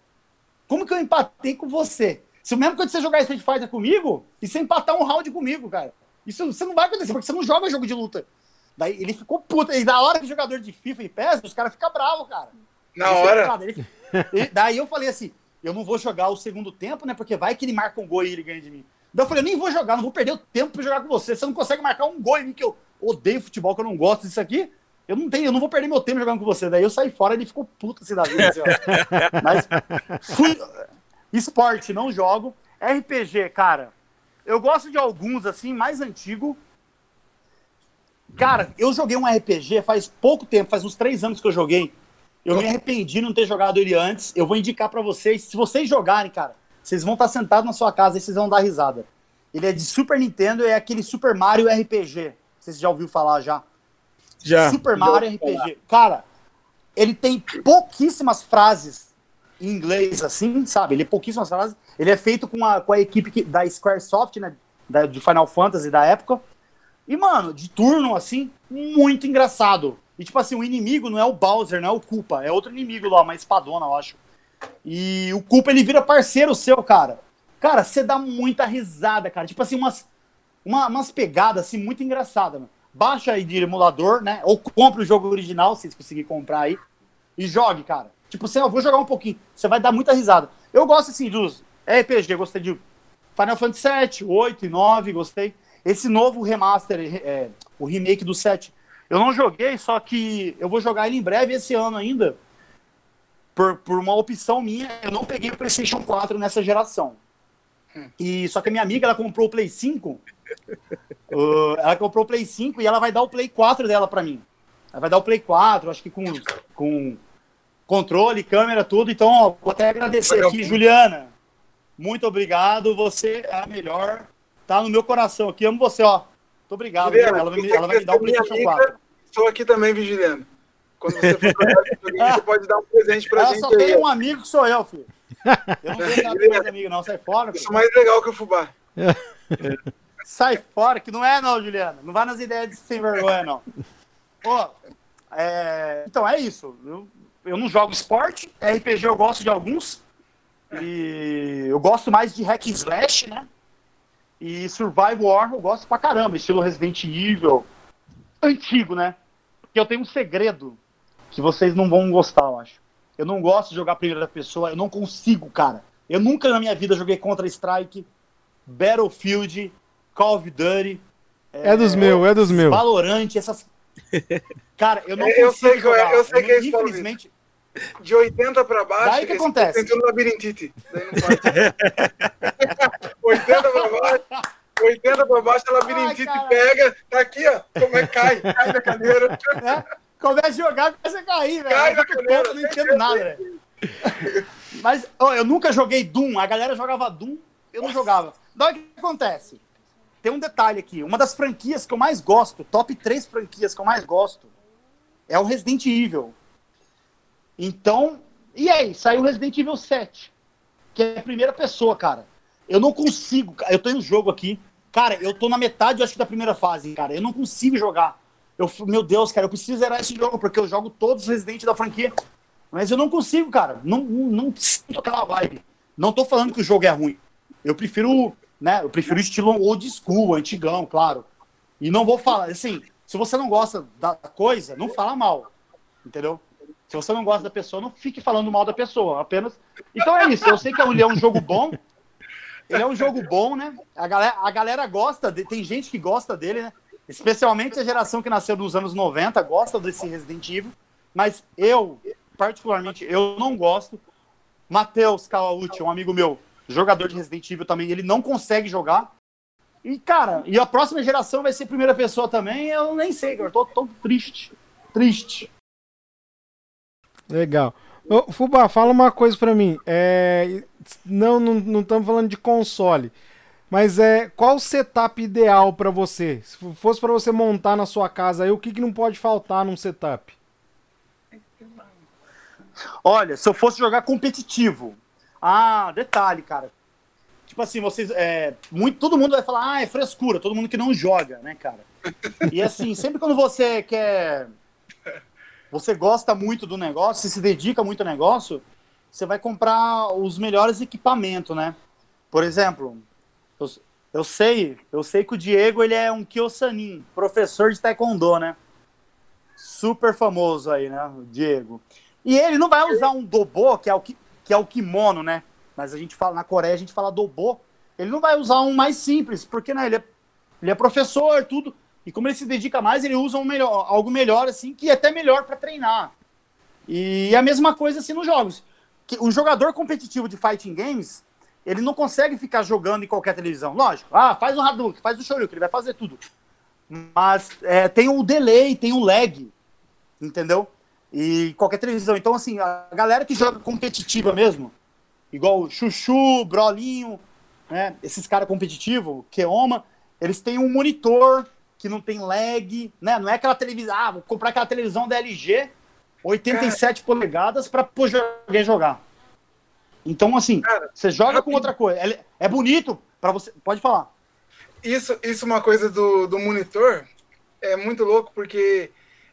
Como que eu empatei com você? Se mesmo quando você jogar Street Fighter comigo, e você empatar um round comigo, cara. Isso você não vai acontecer, porque você não joga jogo de luta. Daí ele ficou puto. E na hora que o jogador de FIFA e PES, os caras ficam bravos, cara. Na hora. ele- ele- daí eu falei assim, eu não vou jogar o segundo tempo, né? Porque vai que ele marca um gol e ele ganha de mim. Daí eu falei, eu nem vou jogar, não vou perder o tempo pra jogar com você. Você não consegue marcar um gol em mim, que eu odeio futebol, que eu não gosto disso aqui. Eu não tenho, eu não vou perder meu tempo jogando com você. Daí eu saí fora e ele ficou puto assim da vida. Assim. Mas fui. Esporte, não jogo. RPG, cara. Eu gosto de alguns, assim, mais antigo. Cara, eu joguei um RPG faz pouco tempo, faz uns três anos que eu joguei. Eu me arrependi de não ter jogado ele antes. Eu vou indicar para vocês. Se vocês jogarem, cara, vocês vão estar sentados na sua casa e vocês vão dar risada. Ele é de Super Nintendo, é aquele Super Mario RPG. Vocês já ouviu falar já? Já. Super Mario RPG. Cara, ele tem pouquíssimas frases em inglês, assim, sabe? Ele é pouquíssimas frases. Ele é feito com a, com a equipe que, da Squaresoft, né? Da, de Final Fantasy da época. E, mano, de turno, assim, muito engraçado. E, tipo assim, o inimigo não é o Bowser, não é o Koopa. É outro inimigo lá, uma espadona, eu acho. E o Koopa, ele vira parceiro seu, cara. Cara, você dá muita risada, cara. Tipo assim, umas, uma, umas pegadas, assim, muito engraçadas, mano. Baixa aí de emulador, né? Ou compre o jogo original, se vocês conseguirem comprar aí. E jogue, cara. Tipo, assim, eu vou jogar um pouquinho. Você vai dar muita risada. Eu gosto, assim, dos RPG. Gostei de Final Fantasy VII, 8 e 9, gostei. Esse novo remaster, é, o remake do 7, eu não joguei, só que eu vou jogar ele em breve esse ano ainda. Por, por uma opção minha, eu não peguei o PlayStation 4 nessa geração. E só que a minha amiga, ela comprou o Play 5. uh, ela comprou o Play 5 e ela vai dar o Play 4 dela para mim. Ela vai dar o Play 4, acho que com, com controle, câmera, tudo. Então, ó, vou até agradecer aqui, Juliana. Muito obrigado, você é a melhor. Tá no meu coração aqui, amo você, ó. Muito obrigado. Juliana, ela vai me, ela vai me dar o PlayStation amiga? 4. Estou aqui também, Vigiliano. Quando você for jogar você pode dar um presente pra Ela gente só aí. tem um amigo que sou eu, filho. Eu não tenho nada mais amigo, não. Sai fora, Isso é filho. mais legal que o Fubá. Sai fora, que não é, não, Juliana. Não vai nas ideias de sem vergonha, não. Pô, é, então é isso. Eu, eu não jogo esporte. RPG eu gosto de alguns. E eu gosto mais de hack and slash, né? E survival war eu gosto pra caramba. Estilo Resident Evil. Antigo, né? Porque eu tenho um segredo que vocês não vão gostar, eu acho. Eu não gosto de jogar primeira pessoa. Eu não consigo, cara. Eu nunca na minha vida joguei Contra-Strike, Battlefield, Call of Duty. É dos meus, é dos meus. Valorant, essas. Cara, eu não Eu sei qual é, jogar. eu sei que é isso, Infelizmente, De 80 pra baixo, Daí que acontece? tentando labirintite. Daí não pode. 80 pra baixo. 80 pra baixo, a labirintite Ai, pega, tá aqui, ó. Como é que cai? Cai da cadeira. né? Começa a jogar, começa a cair, velho. Cai Eu na fico cadeira, não entendo nada, velho. Mas ó, eu nunca joguei Doom. A galera jogava Doom, eu não jogava. Daí o que acontece? Tem um detalhe aqui. Uma das franquias que eu mais gosto, top 3 franquias que eu mais gosto, é o Resident Evil. Então, e aí? Saiu Resident Evil 7, que é a primeira pessoa, cara. Eu não consigo, eu tô no jogo aqui. Cara, eu tô na metade, eu acho que da primeira fase, cara. Eu não consigo jogar. Eu, meu Deus, cara, eu preciso zerar esse jogo, porque eu jogo todos os Resident da franquia. Mas eu não consigo, cara. Não, não, não sinto aquela vibe. Não tô falando que o jogo é ruim. Eu prefiro, né? Eu prefiro o estilo old school, antigão, claro. E não vou falar, assim, se você não gosta da coisa, não fala mal. Entendeu? Se você não gosta da pessoa, não fique falando mal da pessoa. Apenas. Então é isso. Eu sei que ele é um jogo bom. Ele é um jogo bom, né? A galera, a galera gosta, de- tem gente que gosta dele, né? Especialmente a geração que nasceu nos anos 90 gosta desse Resident Evil. Mas eu, particularmente, eu não gosto. Matheus Kawauchi, um amigo meu, jogador de Resident Evil também, ele não consegue jogar. E, cara, e a próxima geração vai ser primeira pessoa também, eu nem sei, cara. Eu tô, tô triste. Triste. Legal. Ô, Fubá, fala uma coisa pra mim. É, não, não, não estamos falando de console. Mas é qual o setup ideal pra você? Se fosse pra você montar na sua casa aí, o que, que não pode faltar num setup? Olha, se eu fosse jogar competitivo. Ah, detalhe, cara. Tipo assim, vocês. É, muito, todo mundo vai falar, ah, é frescura, todo mundo que não joga, né, cara? E assim, sempre quando você quer. Você gosta muito do negócio, você se dedica muito ao negócio, você vai comprar os melhores equipamentos, né? Por exemplo, eu, eu sei, eu sei que o Diego ele é um Kyosanin, professor de taekwondo, né? Super famoso aí, né, o Diego. E ele não vai usar um dobô, que é o, ki- que é o kimono, né? mas a gente fala, na Coreia a gente fala dobô, ele não vai usar um mais simples, porque né, ele, é, ele é professor, tudo. E como ele se dedica mais, ele usa um melhor, algo melhor, assim, que é até melhor para treinar. E a mesma coisa assim nos jogos. Que o jogador competitivo de fighting games, ele não consegue ficar jogando em qualquer televisão. Lógico, ah, faz um Hadouken, faz o Shoryuken, ele vai fazer tudo. Mas é, tem o delay, tem o lag, entendeu? E qualquer televisão. Então, assim, a galera que joga competitiva mesmo, igual Chuchu, Brolinho, né, esses caras competitivos, Keoma, eles têm um monitor que não tem lag, né? Não é aquela televisão, ah, vou comprar aquela televisão da LG 87 Cara. polegadas para alguém jogar. Então, assim, Cara, você joga com outra coisa. É, é bonito para você. Pode falar. Isso, isso é uma coisa do, do monitor é muito louco, porque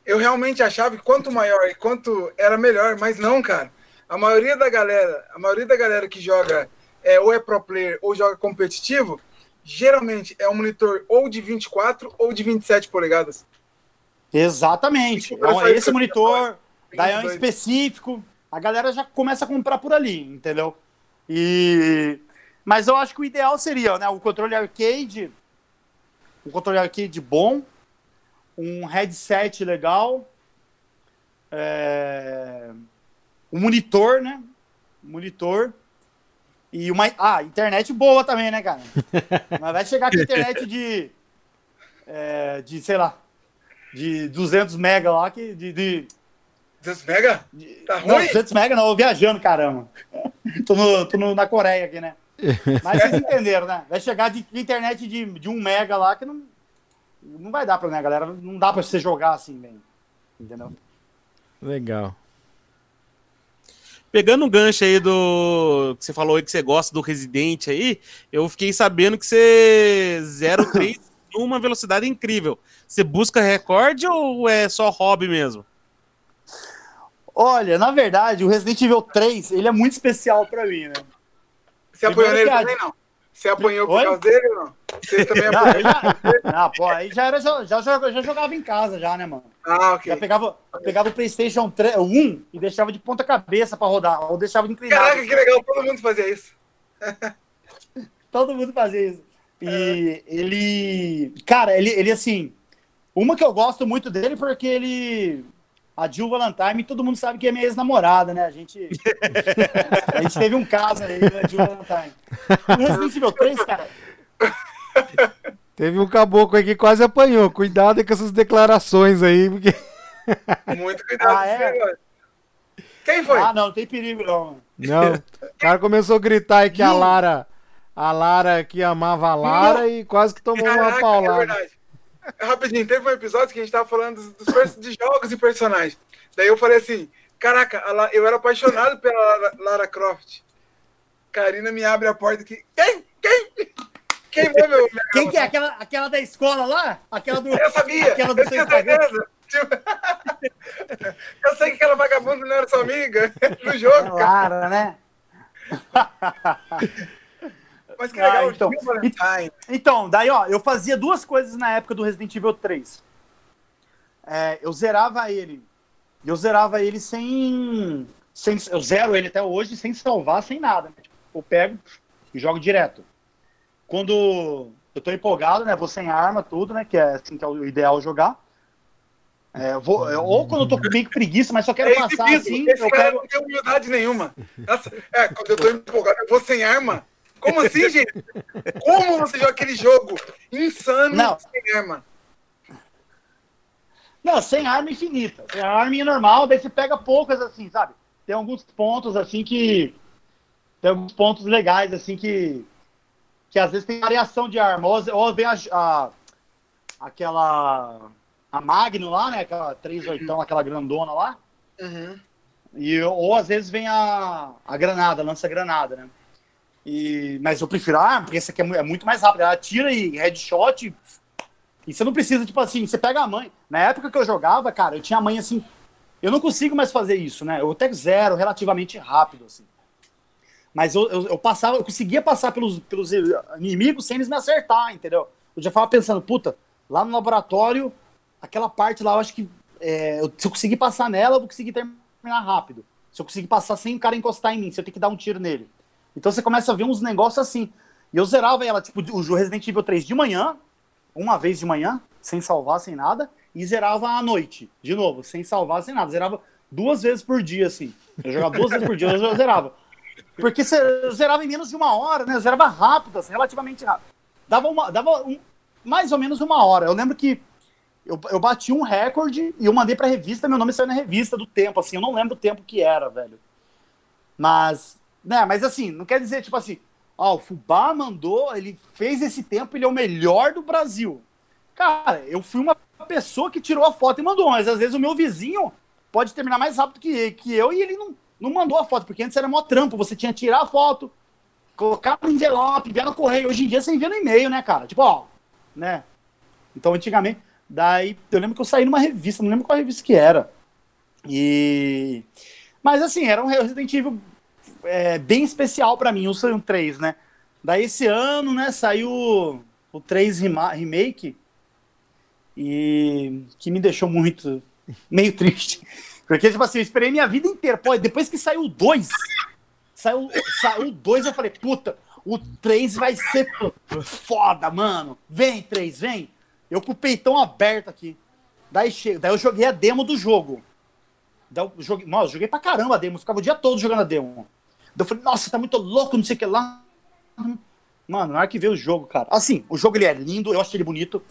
eu realmente achava que quanto maior e quanto era melhor, mas não, cara. A maioria da galera, a maioria da galera que joga é, ou é pro player ou joga competitivo, geralmente é um monitor ou de 24 ou de 27 polegadas. Exatamente. Então, esse monitor, daí é um específico, a galera já começa a comprar por ali, entendeu? E mas eu acho que o ideal seria, né, o controle arcade, um controle arcade bom, um headset legal, é, um monitor, né? Monitor e uma. Ah, internet boa também, né, cara? Mas vai chegar aqui internet de. É, de, sei lá. De 200 mega lá, que. De, de 200 mega? Tá ruim? Não, 200 mega não, eu viajando, caramba. tô no, tô no, na Coreia aqui, né? Mas vocês entenderam, né? Vai chegar de, de internet de, de 1 mega lá que não. Não vai dar pra, né, galera? Não dá pra você jogar assim, bem. Entendeu? Legal. Pegando o gancho aí do. que você falou aí que você gosta do Resident aí, eu fiquei sabendo que você 03 uma velocidade incrível. Você busca recorde ou é só hobby mesmo? Olha, na verdade, o Resident Evil 3, ele é muito especial para mim, né? Você apoiou nele também, não? Você apanhou por Oi? causa dele ou não? Você também apanhou? Não, não, pô, aí já, era, já, já, já jogava em casa já, né, mano? Ah, ok. Já pegava, pegava o Playstation 3, 1 e deixava de ponta cabeça pra rodar, ou deixava inclinado. Caraca, que legal, todo mundo fazia isso. todo mundo fazia isso. E é. ele... Cara, ele, ele assim... Uma que eu gosto muito dele porque ele a Jill Valentine, todo mundo sabe que é minha ex-namorada, né? A gente, a gente teve um caso aí, né, Jill Valentine. O Resident Evil 3, cara. Teve um caboclo aí que quase apanhou. Cuidado com essas declarações aí, porque. Muito cuidado ah, é? Quem foi? Ah, não, não tem perigo, não. Não. O cara começou a gritar aí que a Lara. A Lara que amava a Lara não. e quase que tomou Caraca, uma paulada. É verdade. Rapidinho, teve um episódio que a gente tava falando dos, dos de jogos e personagens. Daí eu falei assim: caraca, eu era apaixonado pela Lara, Lara Croft. Karina me abre a porta aqui. Quem? Quem? Quem foi meu? Quem que é? Aquela, aquela da escola lá? Aquela do. Eu sabia! Aquela do eu tinha certeza! Eu sei que aquela vagabunda não era sua amiga no jogo. Claro, né? Mas que legal, ah, então, então, daí, ó, eu fazia duas coisas na época do Resident Evil 3. É, eu zerava ele. Eu zerava ele sem, sem. Eu zero ele até hoje sem salvar, sem nada. Né? Tipo, eu pego e jogo direto. Quando eu tô empolgado, né? Vou sem arma, tudo, né? Que é assim que é o ideal jogar. É, vou, ou quando eu tô com meio preguiça, mas só quero é passar assim. Esse eu cara quero... não tem humildade nenhuma. Nossa, é, quando eu tô empolgado, eu vou sem arma. Como assim, gente? Como você joga aquele jogo insano não. sem arma? Não, sem arma infinita. Sem arma normal, daí você pega poucas assim, sabe? Tem alguns pontos assim que. Tem alguns pontos legais, assim, que. Que às vezes tem variação de arma. Ou, ou vem a, a, aquela. A Magno lá, né? Aquela 38, uhum. aquela grandona lá. Uhum. E, ou às vezes vem a, a granada, lança-granada, né? E, mas eu prefiro a arma, porque essa aqui é, é muito mais rápida. Ela tira e headshot. E, você não precisa, tipo assim, você pega a mãe. Na época que eu jogava, cara, eu tinha a mãe assim. Eu não consigo mais fazer isso, né? Eu até zero relativamente rápido, assim. Mas eu, eu, eu, passava, eu conseguia passar pelos, pelos inimigos sem eles me acertar, entendeu? Eu já ficava pensando, puta, lá no laboratório, aquela parte lá, eu acho que é, se eu conseguir passar nela, eu vou conseguir terminar rápido. Se eu conseguir passar sem o cara encostar em mim, se eu tenho que dar um tiro nele. Então você começa a ver uns negócios assim. E eu zerava ela, tipo, o Resident Evil 3 de manhã, uma vez de manhã, sem salvar, sem nada, e zerava à noite, de novo, sem salvar, sem nada. Zerava duas vezes por dia, assim. Eu jogava duas vezes por dia, eu zerava. Porque você zerava em menos de uma hora, né? Eu zerava rápido, assim, relativamente rápido. Dava, uma, dava um, mais ou menos uma hora. Eu lembro que eu, eu bati um recorde e eu mandei pra revista, meu nome saiu na revista do tempo, assim, eu não lembro o tempo que era, velho. Mas, né, mas assim, não quer dizer, tipo assim, ó, o Fubá mandou, ele fez esse tempo, ele é o melhor do Brasil. Cara, eu fui uma pessoa que tirou a foto e mandou, mas às vezes o meu vizinho pode terminar mais rápido que, que eu e ele não, não mandou a foto, porque antes era mó trampo, você tinha que tirar a foto, colocar no envelope, enviar no correio. Hoje em dia você envia no e-mail, né, cara? Tipo, ó, né? Então, antigamente, Daí eu lembro que eu saí numa revista, não lembro qual revista que era. E. Mas assim, era um Resident Evil é, bem especial para mim, o Sun 3, né? Daí esse ano, né, saiu o 3 Remake. E que me deixou muito. meio triste. Porque, tipo assim, eu esperei minha vida inteira. Pô, depois que saiu o 2, saiu, saiu o 2, eu falei, puta, o 3 vai ser foda, mano. Vem, 3, vem. Eu com o peitão aberto aqui. Daí. Daí eu joguei a demo do jogo. Daí eu joguei... Nossa, eu joguei pra caramba a demo. ficava o dia todo jogando a demo. Eu falei, nossa, tá muito louco, não sei o que lá. Mano, na hora que veio o jogo, cara. Assim, o jogo ele é lindo, eu achei ele bonito.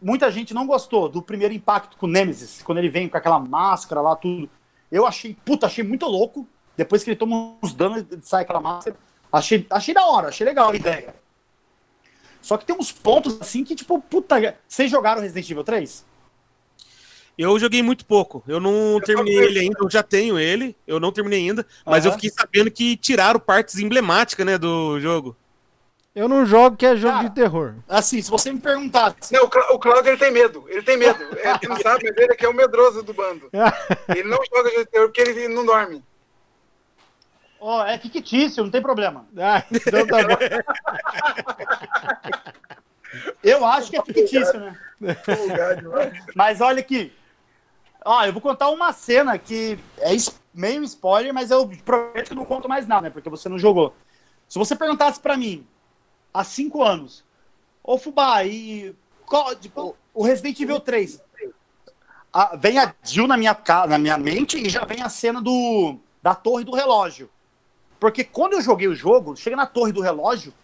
muita gente não gostou do primeiro impacto com o Nemesis, quando ele vem com aquela máscara lá, tudo. Eu achei, puta, achei muito louco. Depois que ele toma uns danos, sai aquela máscara. Achei, achei da hora, achei legal a ideia. Só que tem uns pontos assim que, tipo, puta. Vocês jogaram Resident Evil 3? Eu joguei muito pouco. Eu não eu terminei ele ainda, eu já tenho ele, eu não terminei ainda, mas uhum. eu fiquei sabendo que tiraram partes emblemáticas, né, do jogo. Eu não jogo que é jogo Cara, de terror. Assim, se você me perguntar. Não, o Claudio ele tem medo. Ele tem medo. Ele não sabe, mas ele é que é o medroso do bando. Ele não joga jogo de terror porque ele não dorme. Oh, é fictício, não tem problema. Ah, então tá bom. Eu acho que é fictício, né? mas olha aqui. Ó, eu vou contar uma cena que é meio spoiler, mas eu prometo que não conto mais nada, né? Porque você não jogou. Se você perguntasse para mim, há cinco anos, ô Fubá, e qual, tipo, o Resident Evil 3, a, vem a Jill na minha, na minha mente e já vem a cena do, da torre do relógio. Porque quando eu joguei o jogo, chega na torre do relógio,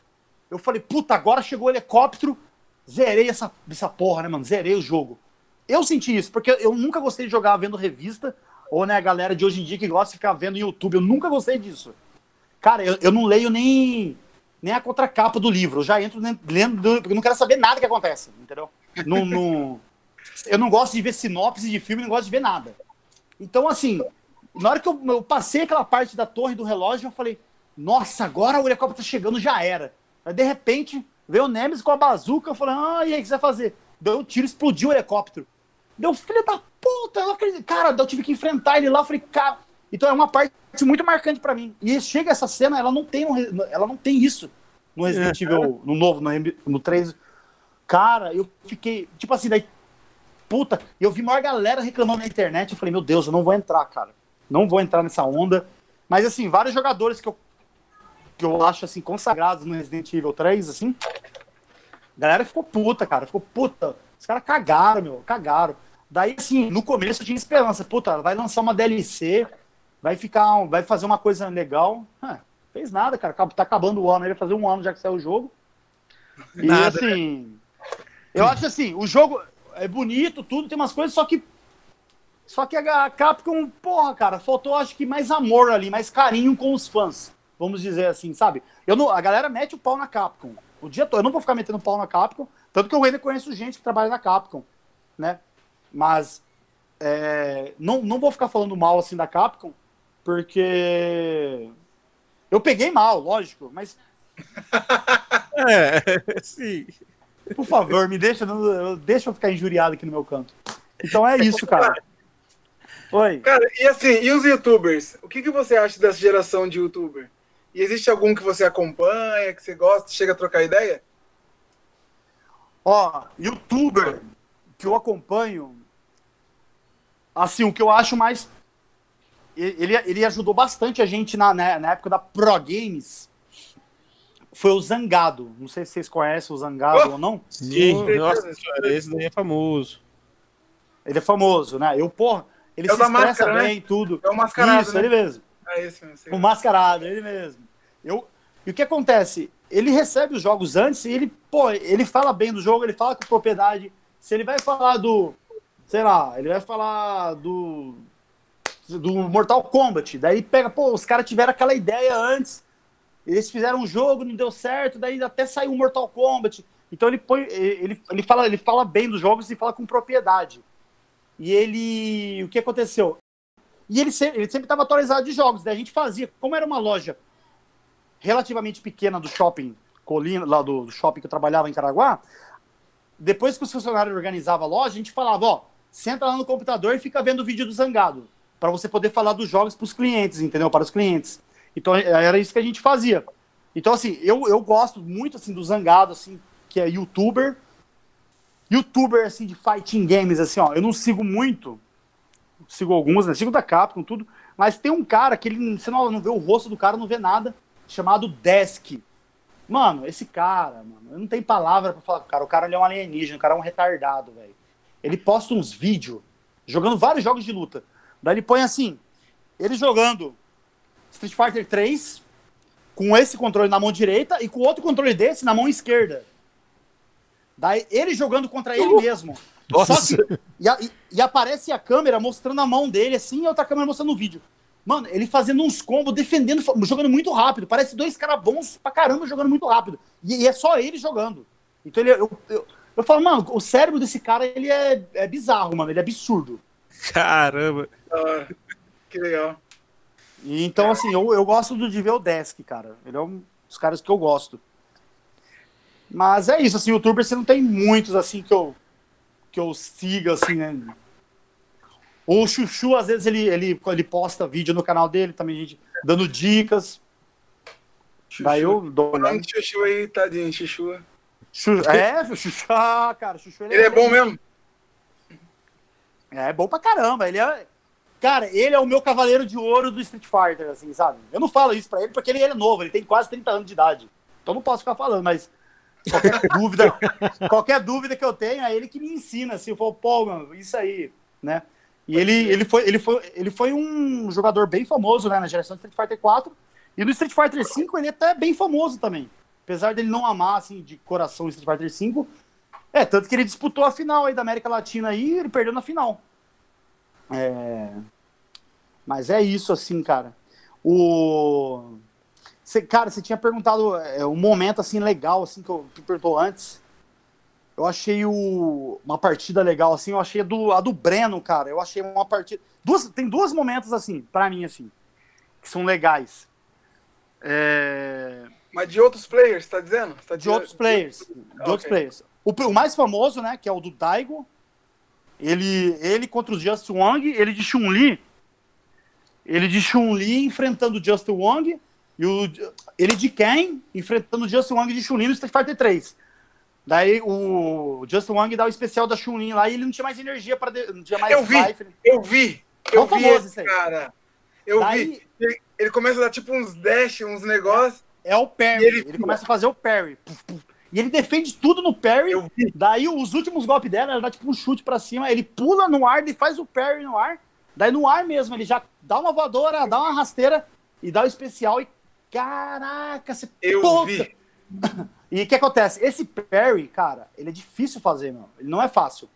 eu falei, puta, agora chegou o helicóptero, zerei essa, essa porra, né, mano? Zerei o jogo. Eu senti isso, porque eu nunca gostei de jogar vendo revista, ou né, a galera de hoje em dia que gosta de ficar vendo YouTube, eu nunca gostei disso. Cara, eu, eu não leio nem, nem a contracapa do livro, eu já entro lendo, porque eu não quero saber nada que acontece, entendeu? No, eu não gosto de ver sinopse de filme, não gosto de ver nada. Então, assim, na hora que eu, eu, passei aquela parte da torre do relógio, eu falei, nossa, agora o helicóptero tá chegando, já era. Aí, de repente, veio o Nemesis com a bazuca, eu falei, ah, e aí, o que você vai fazer? Deu um tiro, explodiu o helicóptero. Deu, filho da puta, eu não acredito. Cara, eu tive que enfrentar ele lá, eu falei, cara... Então é uma parte muito marcante para mim. E chega essa cena, ela não tem, ela não tem isso no Resident é. Evil, no novo, no, no 3. Cara, eu fiquei, tipo assim, daí, puta, eu vi maior galera reclamando na internet, eu falei, meu Deus, eu não vou entrar, cara não vou entrar nessa onda. Mas, assim, vários jogadores que eu, que eu acho, assim, consagrados no Resident Evil 3, assim, a galera ficou puta, cara. Ficou puta. Os caras cagaram, meu, cagaram. Daí, assim, no começo eu tinha esperança. Puta, vai lançar uma DLC, vai ficar, vai fazer uma coisa legal. Ah, fez nada, cara. Tá acabando o ano, ele vai fazer um ano já que saiu o jogo. E, nada, assim, né? eu acho assim, o jogo é bonito, tudo, tem umas coisas, só que só que a Capcom, porra, cara, faltou acho que mais amor ali, mais carinho com os fãs. Vamos dizer assim, sabe? Eu não, a galera mete o pau na Capcom. O dia todo. Eu não vou ficar metendo pau na Capcom. Tanto que eu ainda conheço gente que trabalha na Capcom, né? Mas é, não, não vou ficar falando mal assim da Capcom, porque eu peguei mal, lógico, mas. é, sim. Por favor, me deixa, deixa eu ficar injuriado aqui no meu canto. Então é isso, cara. Oi. Cara, e assim, e os youtubers? O que, que você acha dessa geração de youtuber? E existe algum que você acompanha, que você gosta, chega a trocar ideia? Ó, youtuber que eu acompanho, assim, o que eu acho mais. Ele, ele ajudou bastante a gente na, né, na época da Pro Games. foi o Zangado. Não sei se vocês conhecem o Zangado Oh! ou não. Sim, nossa senhora, esse daí é famoso. Ele é famoso, né? Eu, porra, ele É se expressa máscara, né? bem, tudo. É o mascarado, Isso, né? ele mesmo. É esse. O mascarado, ele mesmo. Eu, e o que acontece? Ele recebe os jogos antes e ele, pô, ele fala bem do jogo, ele fala com propriedade. Se ele vai falar do, sei lá, ele vai falar do do Mortal Kombat, daí pega, pô, os caras tiveram aquela ideia antes, eles fizeram um jogo, não deu certo, daí até saiu o Mortal Kombat. Então ele põe, ele, ele fala, ele fala bem dos jogos e fala com propriedade. E ele, o que aconteceu? E ele ele sempre estava atualizado de jogos. Daí a gente fazia, como era uma loja relativamente pequena do shopping Colina, lá do, do shopping que eu trabalhava em Caraguá, depois que os funcionários organizavam a loja, a gente falava, ó, senta lá no computador e fica vendo o vídeo do Zangado, para você poder falar dos jogos para os clientes, entendeu? Para os clientes. Então era isso que a gente fazia. Então assim, eu, eu gosto muito assim do Zangado, assim, que é youtuber. Youtuber assim de fighting games assim, ó, eu não sigo muito, sigo alguns, né? Sigo da Capcom, tudo. Mas tem um cara que ele, você não, não vê o rosto do cara, não vê nada, chamado Desk. Mano, esse cara, mano, eu não tenho palavra pra falar com o cara. O cara ele é um alienígena, o cara é um retardado, velho. Ele posta uns vídeos jogando vários jogos de luta. Daí ele põe assim, ele jogando Street Fighter 3 com esse controle na mão direita e com outro controle desse na mão esquerda. Daí ele jogando contra ele mesmo. Nossa. Só que, e, a- e- aparece a câmera mostrando a mão dele assim e a outra câmera mostrando o vídeo. Mano, ele fazendo uns combos, defendendo, jogando muito rápido. Parece dois caras bons pra caramba jogando muito rápido. E, e é só ele jogando. Então ele, eu, eu, eu falo, mano, o cérebro desse cara ele é, é bizarro, mano. Ele é absurdo. Caramba. Hora. Que legal. E, então, assim, eu, eu gosto do, de ver o Desk, cara. Ele é um dos caras que eu gosto. Mas é isso, assim, youtuber você não tem muitos, assim, que eu, que eu siga, assim, né? O Chuchu, às vezes, ele, ele, ele posta vídeo no canal dele, também, gente, dando dicas. Chuchu. Daí eu dou, O né? nome de Chuchu aí, tadinho, Chuchu. Chu- É, ah, cara, o Chuchu... Ele é bom mesmo? É, é bom pra caramba. Ele é. Cara, ele é o meu cavaleiro de ouro do Street Fighter, assim, sabe? Eu não falo isso pra ele porque ele é novo, ele tem quase 30 anos de idade. Então não posso ficar falando, mas qualquer dúvida, qualquer dúvida que eu tenho, é ele que me ensina, assim, eu falo, pô, mano, isso aí, né? E ele, ele, foi, ele, foi, ele foi um jogador bem famoso, né, na geração do Street Fighter 4. E no Street Fighter 5 ele é até bem famoso também. Apesar dele não amar, assim, de coração Street Fighter 5. É, tanto que ele disputou a final aí da América Latina aí e ele perdeu na final. É... Mas é isso, assim, cara. O... Cê, cara, você tinha perguntado é, um momento, assim, legal, assim, que eu perguntou antes. Eu achei o... uma partida legal, assim, eu achei a do, a do Breno, cara. Eu achei uma partida... Duas, tem dois momentos, assim, pra mim, assim, que são legais. É... Mas de outros players, tá dizendo? Tá De outros players. De outros Ok. players. O, o mais famoso, né, que é o do Daigo, ele, ele contra o Just Wong, ele de Chun-Li, ele de Chun-Li enfrentando o Just Wong, e o, ele de Ken enfrentando o Just Wong de Chun-Li no Street Fighter 3. Daí o Just Wong dá o especial da Chun-Li lá e ele não tinha mais energia para não tinha mais Eu vi. life. Eu vi. Eu vi esse cara. Eu Daí- vi. Ele, ele começa a dar tipo uns dash, uns negócios. É o parry. Ele, ele- começa a fazer o parry. Puf, puf. E ele defende tudo no parry. Daí os últimos golpes dela, ela dá tipo um chute pra cima, ele pula no ar, ele faz o parry no ar. Daí no ar mesmo, ele já dá uma voadora, dá uma rasteira e dá o especial e caraca, você Eu puta. vi. E o que acontece? Esse parry, cara, ele é difícil fazer, meu. Ele não é fácil.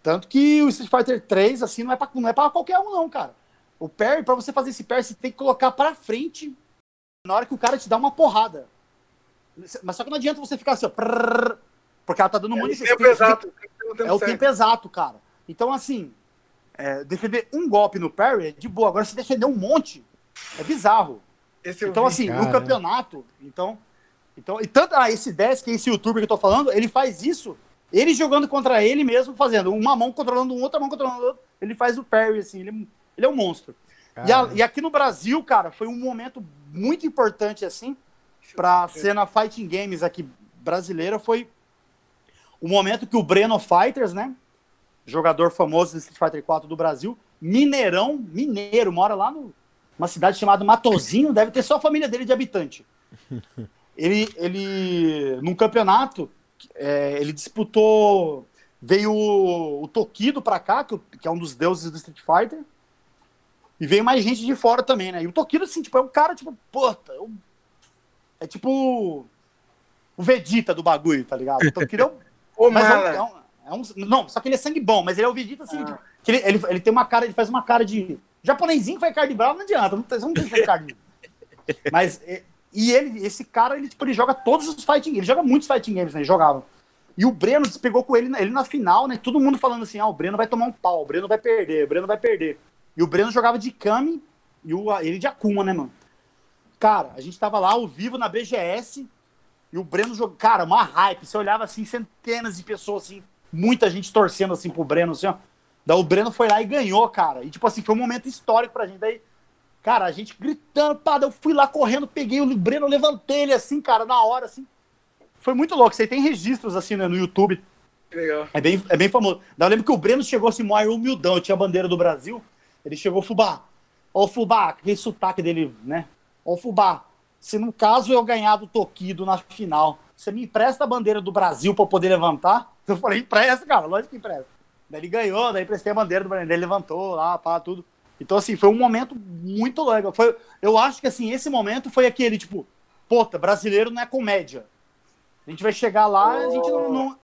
Tanto que o Street Fighter 3, assim, não é pra, não é pra qualquer um, não, cara. O parry, pra você fazer esse parry, você tem que colocar pra frente na hora que o cara te dá uma porrada. Mas só que não adianta você ficar assim, ó, prrr, porque ela tá dando um monte de Tempo exato. tempo É o certo. tempo exato, cara. Então, assim, é, defender um golpe no parry é de boa. Agora, se defender um monte, é bizarro. Esse Então, vi. assim, no Caramba. campeonato, então. Então, e tanto, ah, esse 10, que é esse youtuber que eu tô falando, ele faz isso, ele jogando contra ele mesmo, fazendo uma mão controlando um, outra mão controlando o outro, ele faz o parry, assim, ele, é- ele é um monstro. E, a- e aqui no Brasil, cara, foi um momento muito importante, assim, pra cena Fighting Games aqui brasileira, foi o momento que o Breno Fighters, né, jogador famoso do Street Fighter 4 do Brasil, mineirão, mineiro, mora lá no, uma cidade chamada Matozinho, deve ter só a família dele de habitante. ele, ele num campeonato, é, ele disputou. Veio o, o Tokido pra cá, que, que é um dos deuses do Street Fighter. E veio mais gente de fora também, né? E o Tokido, assim, tipo, é um cara, tipo, puta, é, um- é tipo o Vegeta do bagulho, tá ligado? O Tokido é um Ô, mas é um, é um- é um- Não, só que ele é sangue bom, mas ele é o Vegeta assim. Ah. tipo, que ele, ele, ele tem uma cara, ele faz uma cara de. Japonesinho que faz cara de bravo, não adianta. Não, não tem que fazer cara de. Mas. E ele, esse cara, ele, tipo, ele joga todos os fighting games. Ele joga muitos fighting games, né? Ele jogava. E o Breno despegou com ele, ele na final, né? Todo mundo falando assim: ah, o Breno vai tomar um pau, o Breno vai perder, o Breno vai perder. E o Breno jogava de Kami e o, ele de Akuma, né, mano? Cara, a gente tava lá ao vivo na BGS e o Breno jogou. Cara, uma hype. Você olhava assim, centenas de pessoas, assim, muita gente torcendo assim pro Breno, assim, ó. Daí o Breno foi lá e ganhou, cara. E tipo assim, foi um momento histórico pra gente. Daí, cara, a gente gritando, pá, eu fui lá correndo, peguei o Breno, levantei ele assim, cara, na hora, assim. Foi muito louco. Você tem registros assim né, no YouTube. Legal. É bem, é bem famoso. Daí eu lembro que o Breno chegou assim, maior humildão, tinha a bandeira do Brasil. Ele chegou, Fubá. Ó, o Fubá, aquele sotaque dele, né? Ó, o Fubá, se no caso eu ganhar do Tokido na final, você me empresta a bandeira do Brasil pra eu poder levantar? Eu falei, empresta, cara, lógico que empresta. Daí ele ganhou, daí emprestei a bandeira do Brasil, ele levantou lá, pá, tudo. Então, assim, foi um momento muito legal. Foi, eu acho que, assim, esse momento foi aquele, tipo, puta, brasileiro não é comédia. A gente vai chegar lá, a gente não, não-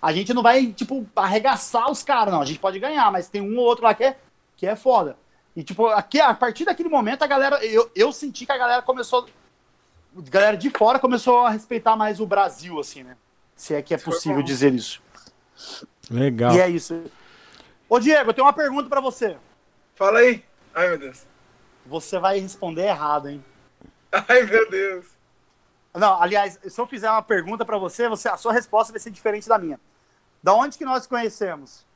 a gente não vai, tipo, arregaçar os caras, não. A gente pode ganhar, mas tem um ou outro lá que é, que é foda. E, tipo, aqui, a partir daquele momento, a galera. Eu, eu senti que a galera começou. A galera de fora começou a respeitar mais o Brasil, assim, né? Se é que é possível dizer isso. Legal. E é isso. Ô, Diego, eu tenho uma pergunta pra você. Fala aí. Ai, meu Deus. Você vai responder errado, hein? Ai, meu Deus. Não, aliás, se eu fizer uma pergunta pra você, você, a sua resposta vai ser diferente da minha. Da onde que nós conhecemos?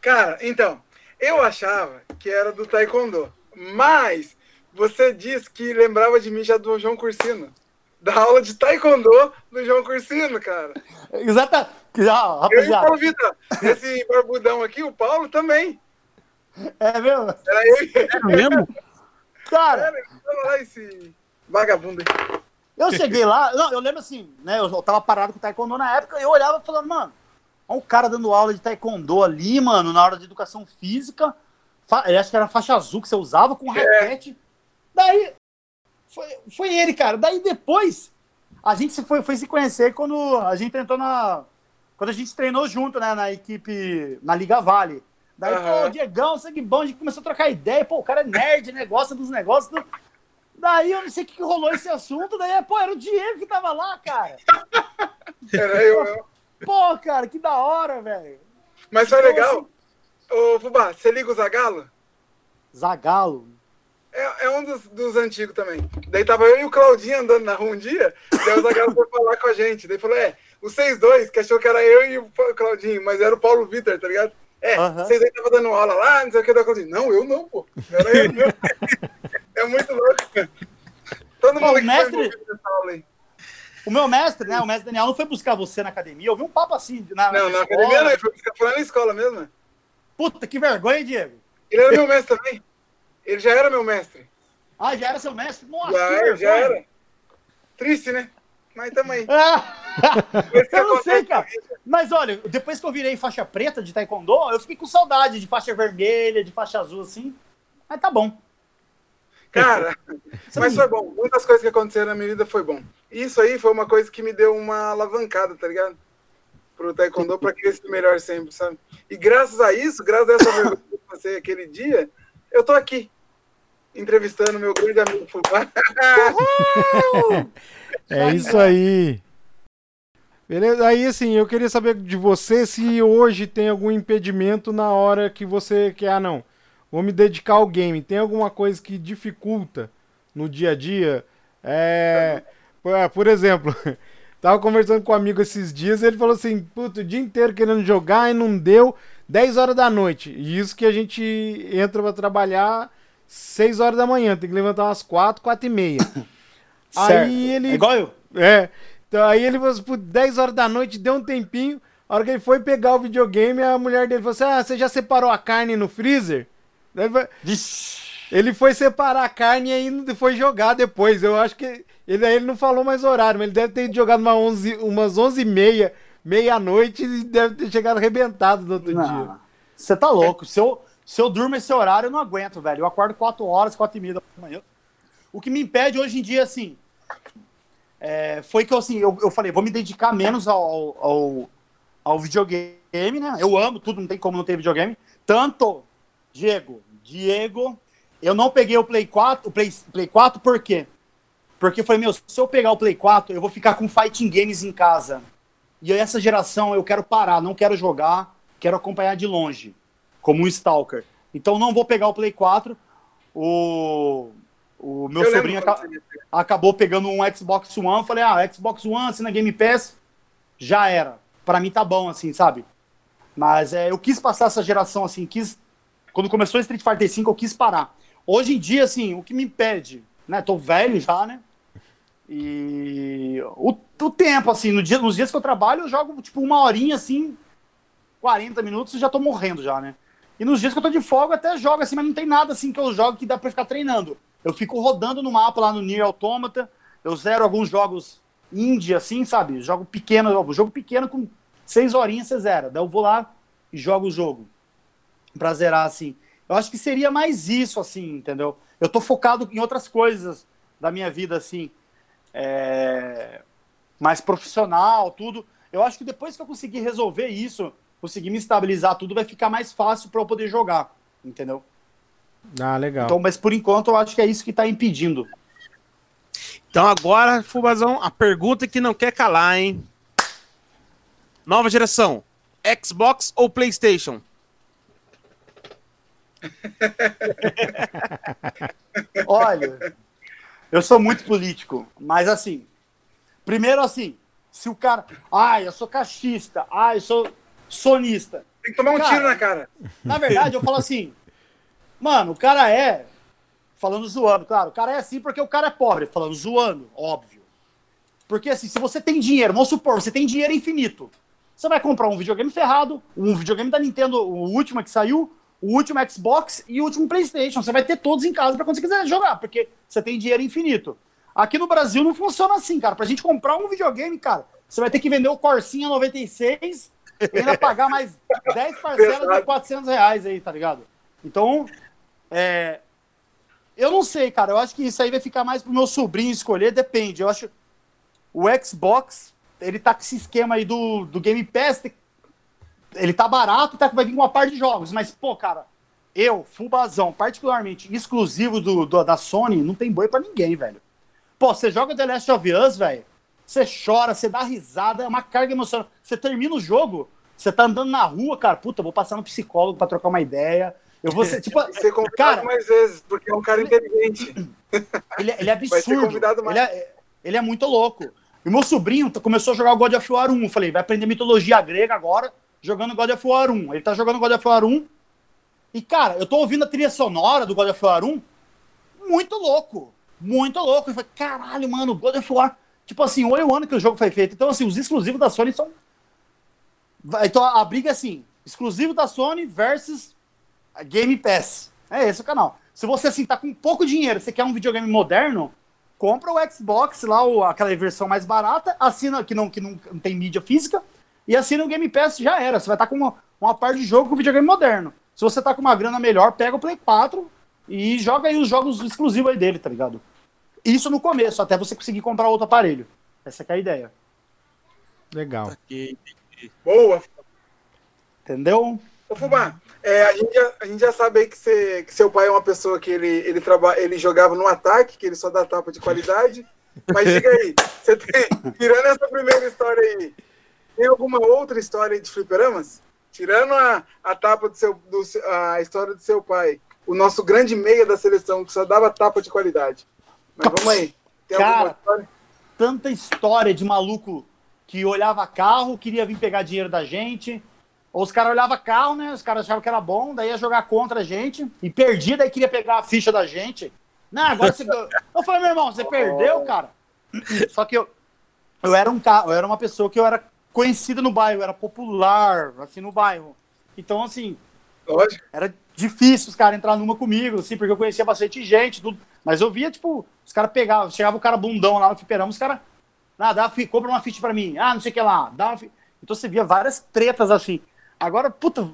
Cara, então, eu achava que era do Taekwondo, mas você disse que lembrava de mim já do João Cursino. Da aula de Taekwondo do João Cursino, cara. Exata. Ah, Eu e o rapaziada, Paulo Vitor. Esse barbudão aqui, o Paulo também. é mesmo? Era eu ele. É mesmo? Cara, Era, olha lá esse vagabundo aí. eu cheguei lá, não, eu lembro assim, né? Eu, eu tava parado com o Taekwondo na época, eu olhava falando, mano, olha um cara dando aula de Taekwondo ali, mano, na hora de educação física. Eu acho que era faixa azul que você usava com raquete. Daí, foi, foi ele, cara. Daí depois, a gente se foi, foi se conhecer quando a gente entrou na. Quando a gente treinou junto, né, na equipe, na Liga Vale. Daí, Aham. pô, Diegão, sangue bom, a gente começou a trocar ideia, pô, o cara é nerd, né, gosta dos negócios. do- Daí eu não sei o que que rolou esse assunto, daí, pô, era o Diego que tava lá, cara. Era eu, eu. Pô, cara, que da hora, velho. Mas foi Então, legal. Ô, Fubá, você liga o Zagalo? Zagalo. É, é um dos, dos antigos também. Daí tava eu e o Claudinho andando na rua um dia, daí o Zagalo foi falar com a gente. Daí falou, é, os seis dois, que achou que era eu e o Claudinho, mas era o Paulo Vitor, tá ligado? É, Aham. vocês aí tava dando aula lá, não sei o que, da Claudinho. Não, eu não, pô. Era eu. É muito louco. Todo Pô, mundo o que mestre- foi nessa aula aí. O meu mestre, né, o mestre Daniel, não foi buscar você na academia, eu vi um papo assim. Na, Não, na escola. academia não, ele foi buscar- foi lá na escola mesmo. Puta, que vergonha, Diego. Ele era meu mestre também. Ele já era meu mestre. Ah, já era seu mestre? Nossa, Já, vergonha. já era. Triste, né? Mas tamo aí. Ah, eu não sei, cara. na. Mas olha, depois que eu virei faixa preta de taekwondo, eu fiquei com saudade de faixa vermelha, de faixa azul, assim. Mas tá bom. Cara, mas foi bom. Muitas coisas que aconteceram na minha vida foi bom. Isso aí foi uma coisa que me deu uma alavancada, tá ligado? Pro taekwondo, pra querer ser melhor sempre, sabe? E graças a isso, graças a essa vergonha que eu passei aquele dia, eu tô aqui, entrevistando meu grande amigo Fubá. É isso aí. Beleza? Aí, assim, eu queria saber de você se hoje tem algum impedimento na hora que você quer, ah, não, vou me dedicar ao game. Tem alguma coisa que dificulta no dia a dia? É, por- é, por exemplo, tava conversando com um amigo esses dias ele falou assim, puto, o dia inteiro querendo jogar e não deu, 10 horas da noite. E isso que a gente entra pra trabalhar 6 horas da manhã, tem que levantar umas 4, 4 e meia. Certo. Aí ele É igual eu. é. Então aí ele falou assim, "Pô, 10 horas da noite, deu um tempinho. A hora que ele foi pegar o videogame, a mulher dele falou assim: Ah, você já separou a carne no freezer? Daí ele falou, Vixe. Ele foi separar a carne e ainda foi jogar depois. Eu acho que ele, ele não falou mais horário, mas ele deve ter jogado uma 11, umas 11 e meia, meia-noite e deve ter chegado arrebentado no outro Não, dia. Você tá louco. Se eu, se eu durmo esse horário, eu não aguento, velho. Eu acordo 4 horas, 4 e meia da manhã. O que me impede hoje em dia, assim, é, foi que eu, assim, eu, eu falei, vou me dedicar menos ao, ao, ao videogame, né? Eu amo tudo, não tem como não ter videogame. Tanto, Diego, Diego, eu não peguei o Play 4, o Play, Play 4 por quê? Porque foi meu, se eu pegar o Play 4, eu vou ficar com fighting games em casa. E essa geração eu quero parar, não quero jogar, quero acompanhar de longe, como um Stalker. Então não vou pegar o Play 4. O, o meu Eu sobrinho acabou pegando um Xbox One. Falei, ah, Xbox One, assina Game Pass, já era. Pra mim tá bom, assim, sabe? Mas é, eu quis passar essa geração, assim, quis. Quando começou Street Fighter V, eu quis parar. Hoje em dia, assim, o que me impede, né? Tô velho já, né? E o, o tempo, assim, no dia, nos dias que eu trabalho, eu jogo tipo uma horinha, assim, 40 minutos e já tô morrendo já, né? E nos dias que eu tô de folga, até jogo assim, mas não tem nada assim que eu jogo que dá pra ficar treinando. Eu fico rodando no mapa lá no Nier Automata, eu zero alguns jogos indie, assim, sabe? Jogo pequeno, jogo pequeno com seis horinhas você zera. Daí eu vou lá e jogo o jogo pra zerar, assim. Eu acho que seria mais isso, assim, entendeu? Eu tô focado em outras coisas da minha vida, assim, é, mais profissional, tudo. Eu acho que depois que eu conseguir resolver isso, conseguir me estabilizar tudo, vai ficar mais fácil para eu poder jogar, entendeu? Ah, legal. Então, mas por enquanto eu acho que é isso que tá impedindo. Então agora, Fubazão, a pergunta que não quer calar, hein? Nova geração, Xbox ou PlayStation? Olha, eu sou muito político, mas assim, primeiro assim, se o cara, ah, eu sou cachista, ah, eu sou sonista. Tem que tomar um Cara, tiro na cara. Na verdade, eu falo assim, mano, o cara é, falando zoando, claro, o cara é assim porque o cara é pobre, falando zoando, óbvio. Porque assim, se você tem dinheiro, vamos supor, você tem dinheiro infinito, você vai comprar um videogame ferrado, um videogame da Nintendo, o último que saiu, o último Xbox e o último PlayStation. Você vai ter todos em casa para quando você quiser jogar, porque você tem dinheiro infinito. Aqui no Brasil não funciona assim, cara. Pra gente comprar um videogame, cara, você vai ter que vender o Corsinha 96 e ainda pagar mais 10 parcelas de Verdade. 400 reais aí, tá ligado? Então, é, eu não sei, cara. Eu acho que isso aí vai ficar mais pro meu sobrinho escolher, depende. Eu acho o Xbox, ele tá com esse esquema aí do, do Game Pass, ele tá barato, tá, vai vir com uma parte de jogos, mas, pô, cara, eu, Fubazão, particularmente exclusivo do, do- da Sony, não tem boi pra ninguém, velho. Pô, você joga The Last of Us, velho, você chora, você dá risada, é uma carga emocional. Você termina o jogo, você tá andando na rua, cara, puta, vou passar no psicólogo pra trocar uma ideia. Eu vou ser, tipo, Ser convidado cara, mais vezes, porque é um cara inteligente. ele, ele é Vai ser absurdo. convidado mais. Ele é, ele é muito louco. E meu sobrinho começou a jogar o God of War 1. Eu falei, vai aprender mitologia grega agora, jogando God of War 1. Ele tá jogando God of War 1. E, cara, eu tô ouvindo a trilha sonora do God of War 1. Muito louco. Muito louco. Eu falei, caralho, mano, God of War. Tipo assim, olha o ano que o jogo foi feito. Então, assim, os exclusivos da Sony são. Então a briga é assim: exclusivo da Sony versus Game Pass. É esse o canal. Se você assim tá com pouco dinheiro, você quer um videogame moderno, compra o Xbox lá, aquela versão mais barata, assina que não, que não, não tem mídia física, e assina o Game Pass, já era. Você vai estar com uma, uma parte de jogo com videogame moderno. Se você tá com uma grana melhor, pega o Play 4 e joga aí os jogos exclusivos aí dele, tá ligado? Isso no começo, até você conseguir comprar outro aparelho. Essa que é a ideia. Legal. Boa. Entendeu? Ô, Fubá, é, a, gente já, a gente já sabe aí que, você, que seu pai é uma pessoa que ele, ele, traba, ele jogava no ataque, que ele só dá tapa de qualidade. Mas diga aí, você tem, tirando essa primeira história aí, tem alguma outra história de fliperamas? Tirando a, a tapa do seu, do, a história do seu pai, o nosso grande meia da seleção, que só dava tapa de qualidade. Mas vamos aí. Tem Cara, alguma história? tanta história de maluco que olhava carro, queria vir pegar dinheiro da gente. Ou os caras olhavam carro, né? Os caras achavam que era bom, daí ia jogar contra a gente e perdia, daí queria pegar a ficha da gente. Não, agora você. Eu falei, meu irmão, você perdeu, cara. Só que eu, eu era um cara, eu era uma pessoa que eu era conhecida no bairro, era popular, assim, no bairro. Então, assim, Lógico. era difícil os caras entrar numa comigo, assim, porque eu conhecia bastante gente, tudo. Mas eu via, tipo, os caras pegavam, chegava o cara bundão lá no fliperama, os caras, ah, dá, compra uma ficha pra mim, ah, não sei o que lá, dá uma Então você via várias tretas assim. Agora, puta,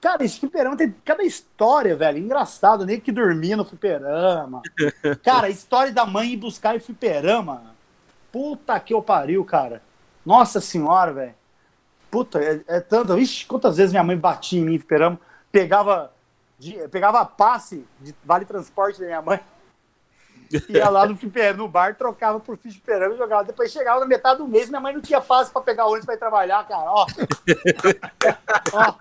cara, esse fliperama tem cada história, velho, engraçado, nem que dormia no fliperama. Cara, a história da mãe ir buscar em fliperama, puta que eu pariu, cara. Nossa senhora, velho. Puta, é, é tanto. Ixi, quantas vezes minha mãe batia em mim, fliperama, pegava, de, pegava passe de vale transporte da minha mãe Ia lá no, no bar, trocava por ficha de e jogava. Depois chegava na metade do mês, minha mãe não tinha passe pra pegar ônibus pra ir trabalhar, cara. Ó. Ó.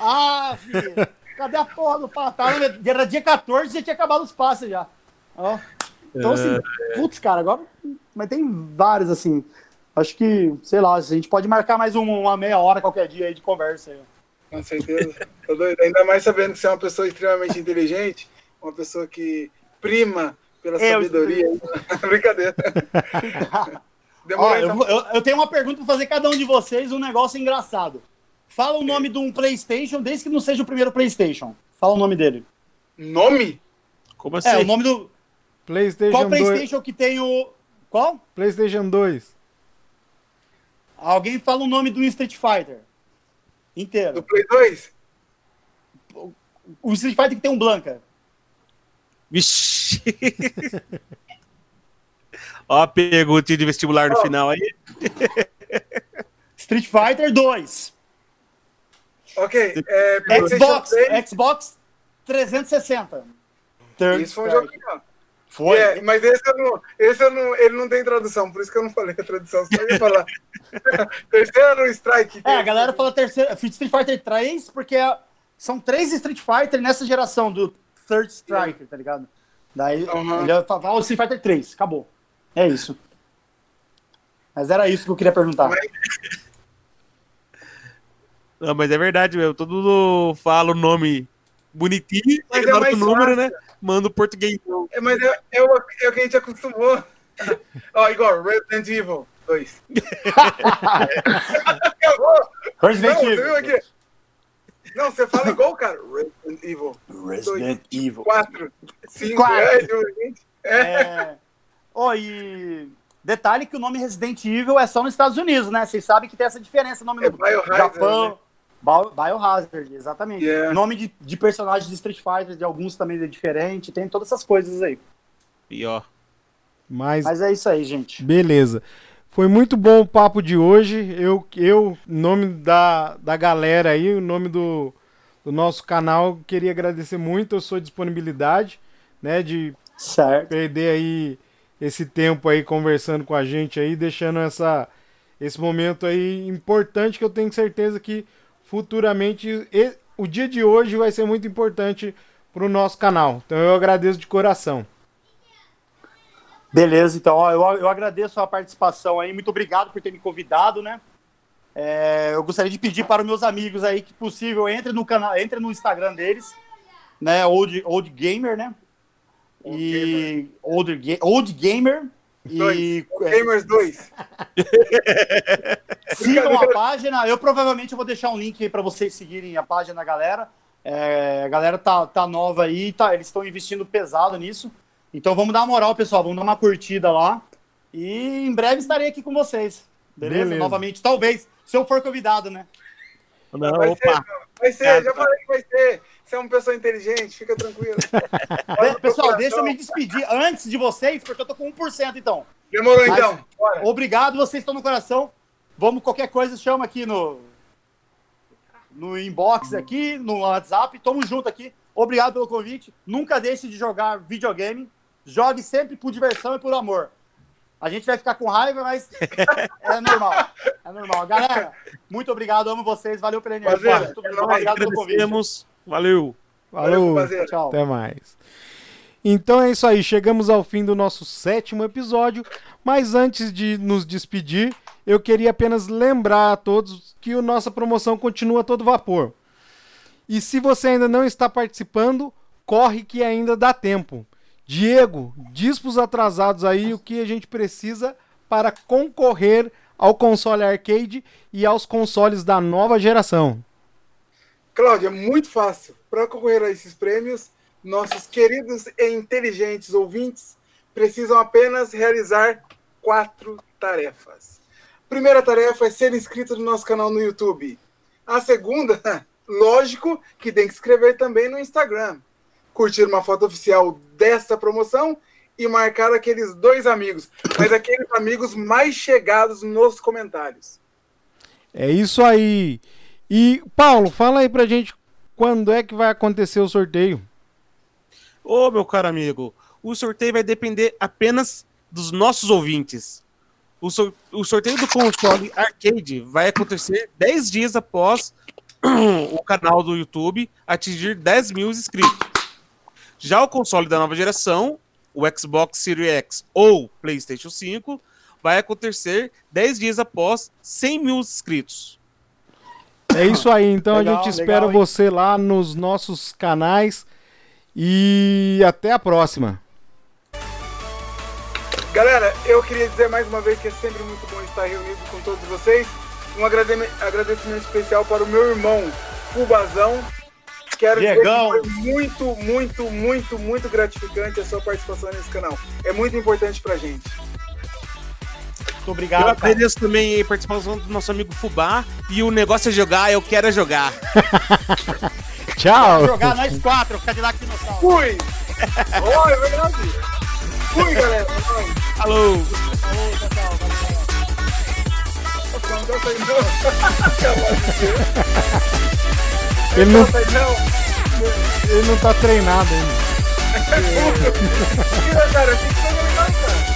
Ah, filho. Cadê a porra do passe? Era dia 14 e tinha acabado os passes já. Ó. Então, assim, é. putz, cara, agora. Mas tem vários, assim. Acho que, sei lá, a gente pode marcar mais uma meia hora qualquer dia aí de conversa aí. Com certeza. Ainda mais sabendo que você é uma pessoa extremamente inteligente, uma pessoa que prima pela eu, sabedoria. Brincadeira. Demorou, Ó, então. eu, eu, tenho uma pergunta para fazer cada um de vocês, um negócio engraçado. Fala o nome de um PlayStation, desde que não seja o primeiro PlayStation. Fala o nome dele. Nome? Como assim? É, o nome do. PlayStation Qual PlayStation 2. que tem o. Qual? PlayStation 2. Alguém fala o nome do Street Fighter. Inteiro. Do Play 2? O Street Fighter que tem um Blanca. Vixe. Ó a pergunta de vestibular no oh. final aí. Street Fighter 2. Ok. É, Xbox, Xbox 360. Third Isso foi um jogo Foi. É, mas esse, eu não, esse eu não, ele não tem tradução, por isso que eu não falei a tradução. Só ia falar. terceiro Strike. É, a galera fala terceiro, Street Fighter 3, porque são três Street Fighter nessa geração do Third Striker, tá ligado? Daí uhum. ele fala, o Street Fighter 3, acabou. É isso. Mas era isso que eu queria perguntar. Mas... Não, mas é verdade, meu. Todo mundo fala o nome bonitinho, mas é mais o número, fácil. né? Manda o português. É, mas é, é, o, é o que a gente acostumou. Ó, igual Resident Evil 2. Acabou. Resident Não, Evil. Você aqui? Não, você fala igual, cara. Resident Evil. Resident dois, Evil. Quatro. Cinco. Quatro. É, é. Oh, e detalhe que o nome Resident Evil é só nos Estados Unidos, né? Vocês sabem que tem essa diferença. O nome é no Biohazard, Japão. Né? Biohazard, exatamente. Yeah. nome de, de personagens de Street Fighter, de alguns também é diferente. Tem todas essas coisas aí. Pior. Mas, Mas é isso aí, gente. Beleza. Foi muito bom o papo de hoje. Eu, eu nome da, da galera aí, o nome do, do nosso canal, queria agradecer muito a sua disponibilidade, né, de certo. perder aí esse tempo aí conversando com a gente aí, deixando essa esse momento aí importante que eu tenho certeza que futuramente o dia de hoje vai ser muito importante para o nosso canal. Então eu agradeço de coração. Beleza, então, ó, eu, eu agradeço a participação aí, muito obrigado por ter me convidado, né? É, eu gostaria de pedir para os meus amigos aí que possível entre no canal, entre no Instagram deles, né? Old, old Gamer, né? Old e gamer. Old, old Gamer dois. e Gamers 2. Sigam a página. Eu provavelmente vou deixar um link aí para vocês seguirem a página, galera. É, a galera tá, tá nova aí, tá, eles estão investindo pesado nisso. Então vamos dar uma moral, pessoal. Vamos dar uma curtida lá. E em breve estarei aqui com vocês. Beleza? Beleza. Novamente, talvez, se eu for convidado, né? Não, vai opa. Ser, vai ser, já falei que vai ser. Você é uma pessoa inteligente, fica tranquilo. Pessoal, deixa eu me despedir antes de vocês, porque eu tô com 1%, então. Demorou, Mas, então. Bora. Obrigado, vocês estão no coração. Vamos, qualquer coisa, chama aqui no, no inbox aqui, no WhatsApp. Tamo junto aqui. Obrigado pelo convite. Nunca deixe de jogar videogame. Jogue sempre por diversão e por amor. A gente vai ficar com raiva, mas é normal. É normal. Galera, muito obrigado, amo vocês. Valeu pela energia. Muito obrigado pelo convite. Valeu. Valeu. Valeu Tchau. Até mais. Então é isso aí, chegamos ao fim do nosso sétimo episódio, mas antes de nos despedir, eu queria apenas lembrar a todos que a nossa promoção continua a todo vapor. E se você ainda não está participando, corre que ainda dá tempo. Diego, diz para os atrasados aí o que a gente precisa para concorrer ao console arcade e aos consoles da nova geração. Cláudio, é muito fácil. para concorrer a esses prêmios, nossos queridos e inteligentes ouvintes precisam apenas realizar quatro tarefas. Primeira tarefa é ser inscrito no nosso canal no YouTube. A segunda, lógico, que tem que escrever também no Instagram. Curtir uma foto oficial desta promoção e marcar aqueles dois amigos, mas aqueles amigos mais chegados nos comentários. É isso aí. E, Paulo, fala aí pra gente quando é que vai acontecer o sorteio. Ô, meu caro amigo, o sorteio vai depender apenas dos nossos ouvintes. O, sor o sorteio do console arcade vai acontecer 10 dias após o canal do YouTube atingir 10 mil inscritos. Já o console da nova geração, o Xbox Series X ou PlayStation 5, vai acontecer 10 dias após 100 mil inscritos. É isso aí, então legal, a gente espera legal, você lá nos nossos canais e até a próxima. Galera, eu queria dizer mais uma vez que é sempre muito bom estar reunido com todos vocês. Um agradecimento especial para o meu irmão, Fubazão. Quero Diegão. dizer que foi muito, muito, muito, muito gratificante a sua participação nesse canal. É muito importante pra gente. Muito obrigado. Eu agradeço cara. também a participação do nosso amigo Fubá. E o negócio é jogar, eu quero é jogar. Tchau. jogar nós quatro, Cadillac Dinossauro. Fui! oh, é verdade. Fui, galera. Alô. Alô, pessoal. Ele não, ele não tá treinado ainda. cara, eu que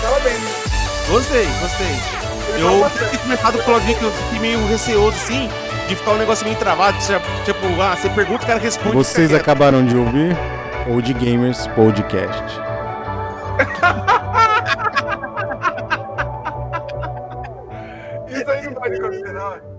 tava bem. Né? Gostei, gostei. Eu tinha começado com alguém que eu fiquei meio receoso, assim, de ficar um negócio meio travado. Tipo, ah, você pergunta, o cara responde. Vocês acabaram de ouvir Old Gamers Podcast. Isso aí não vai acontecer, não.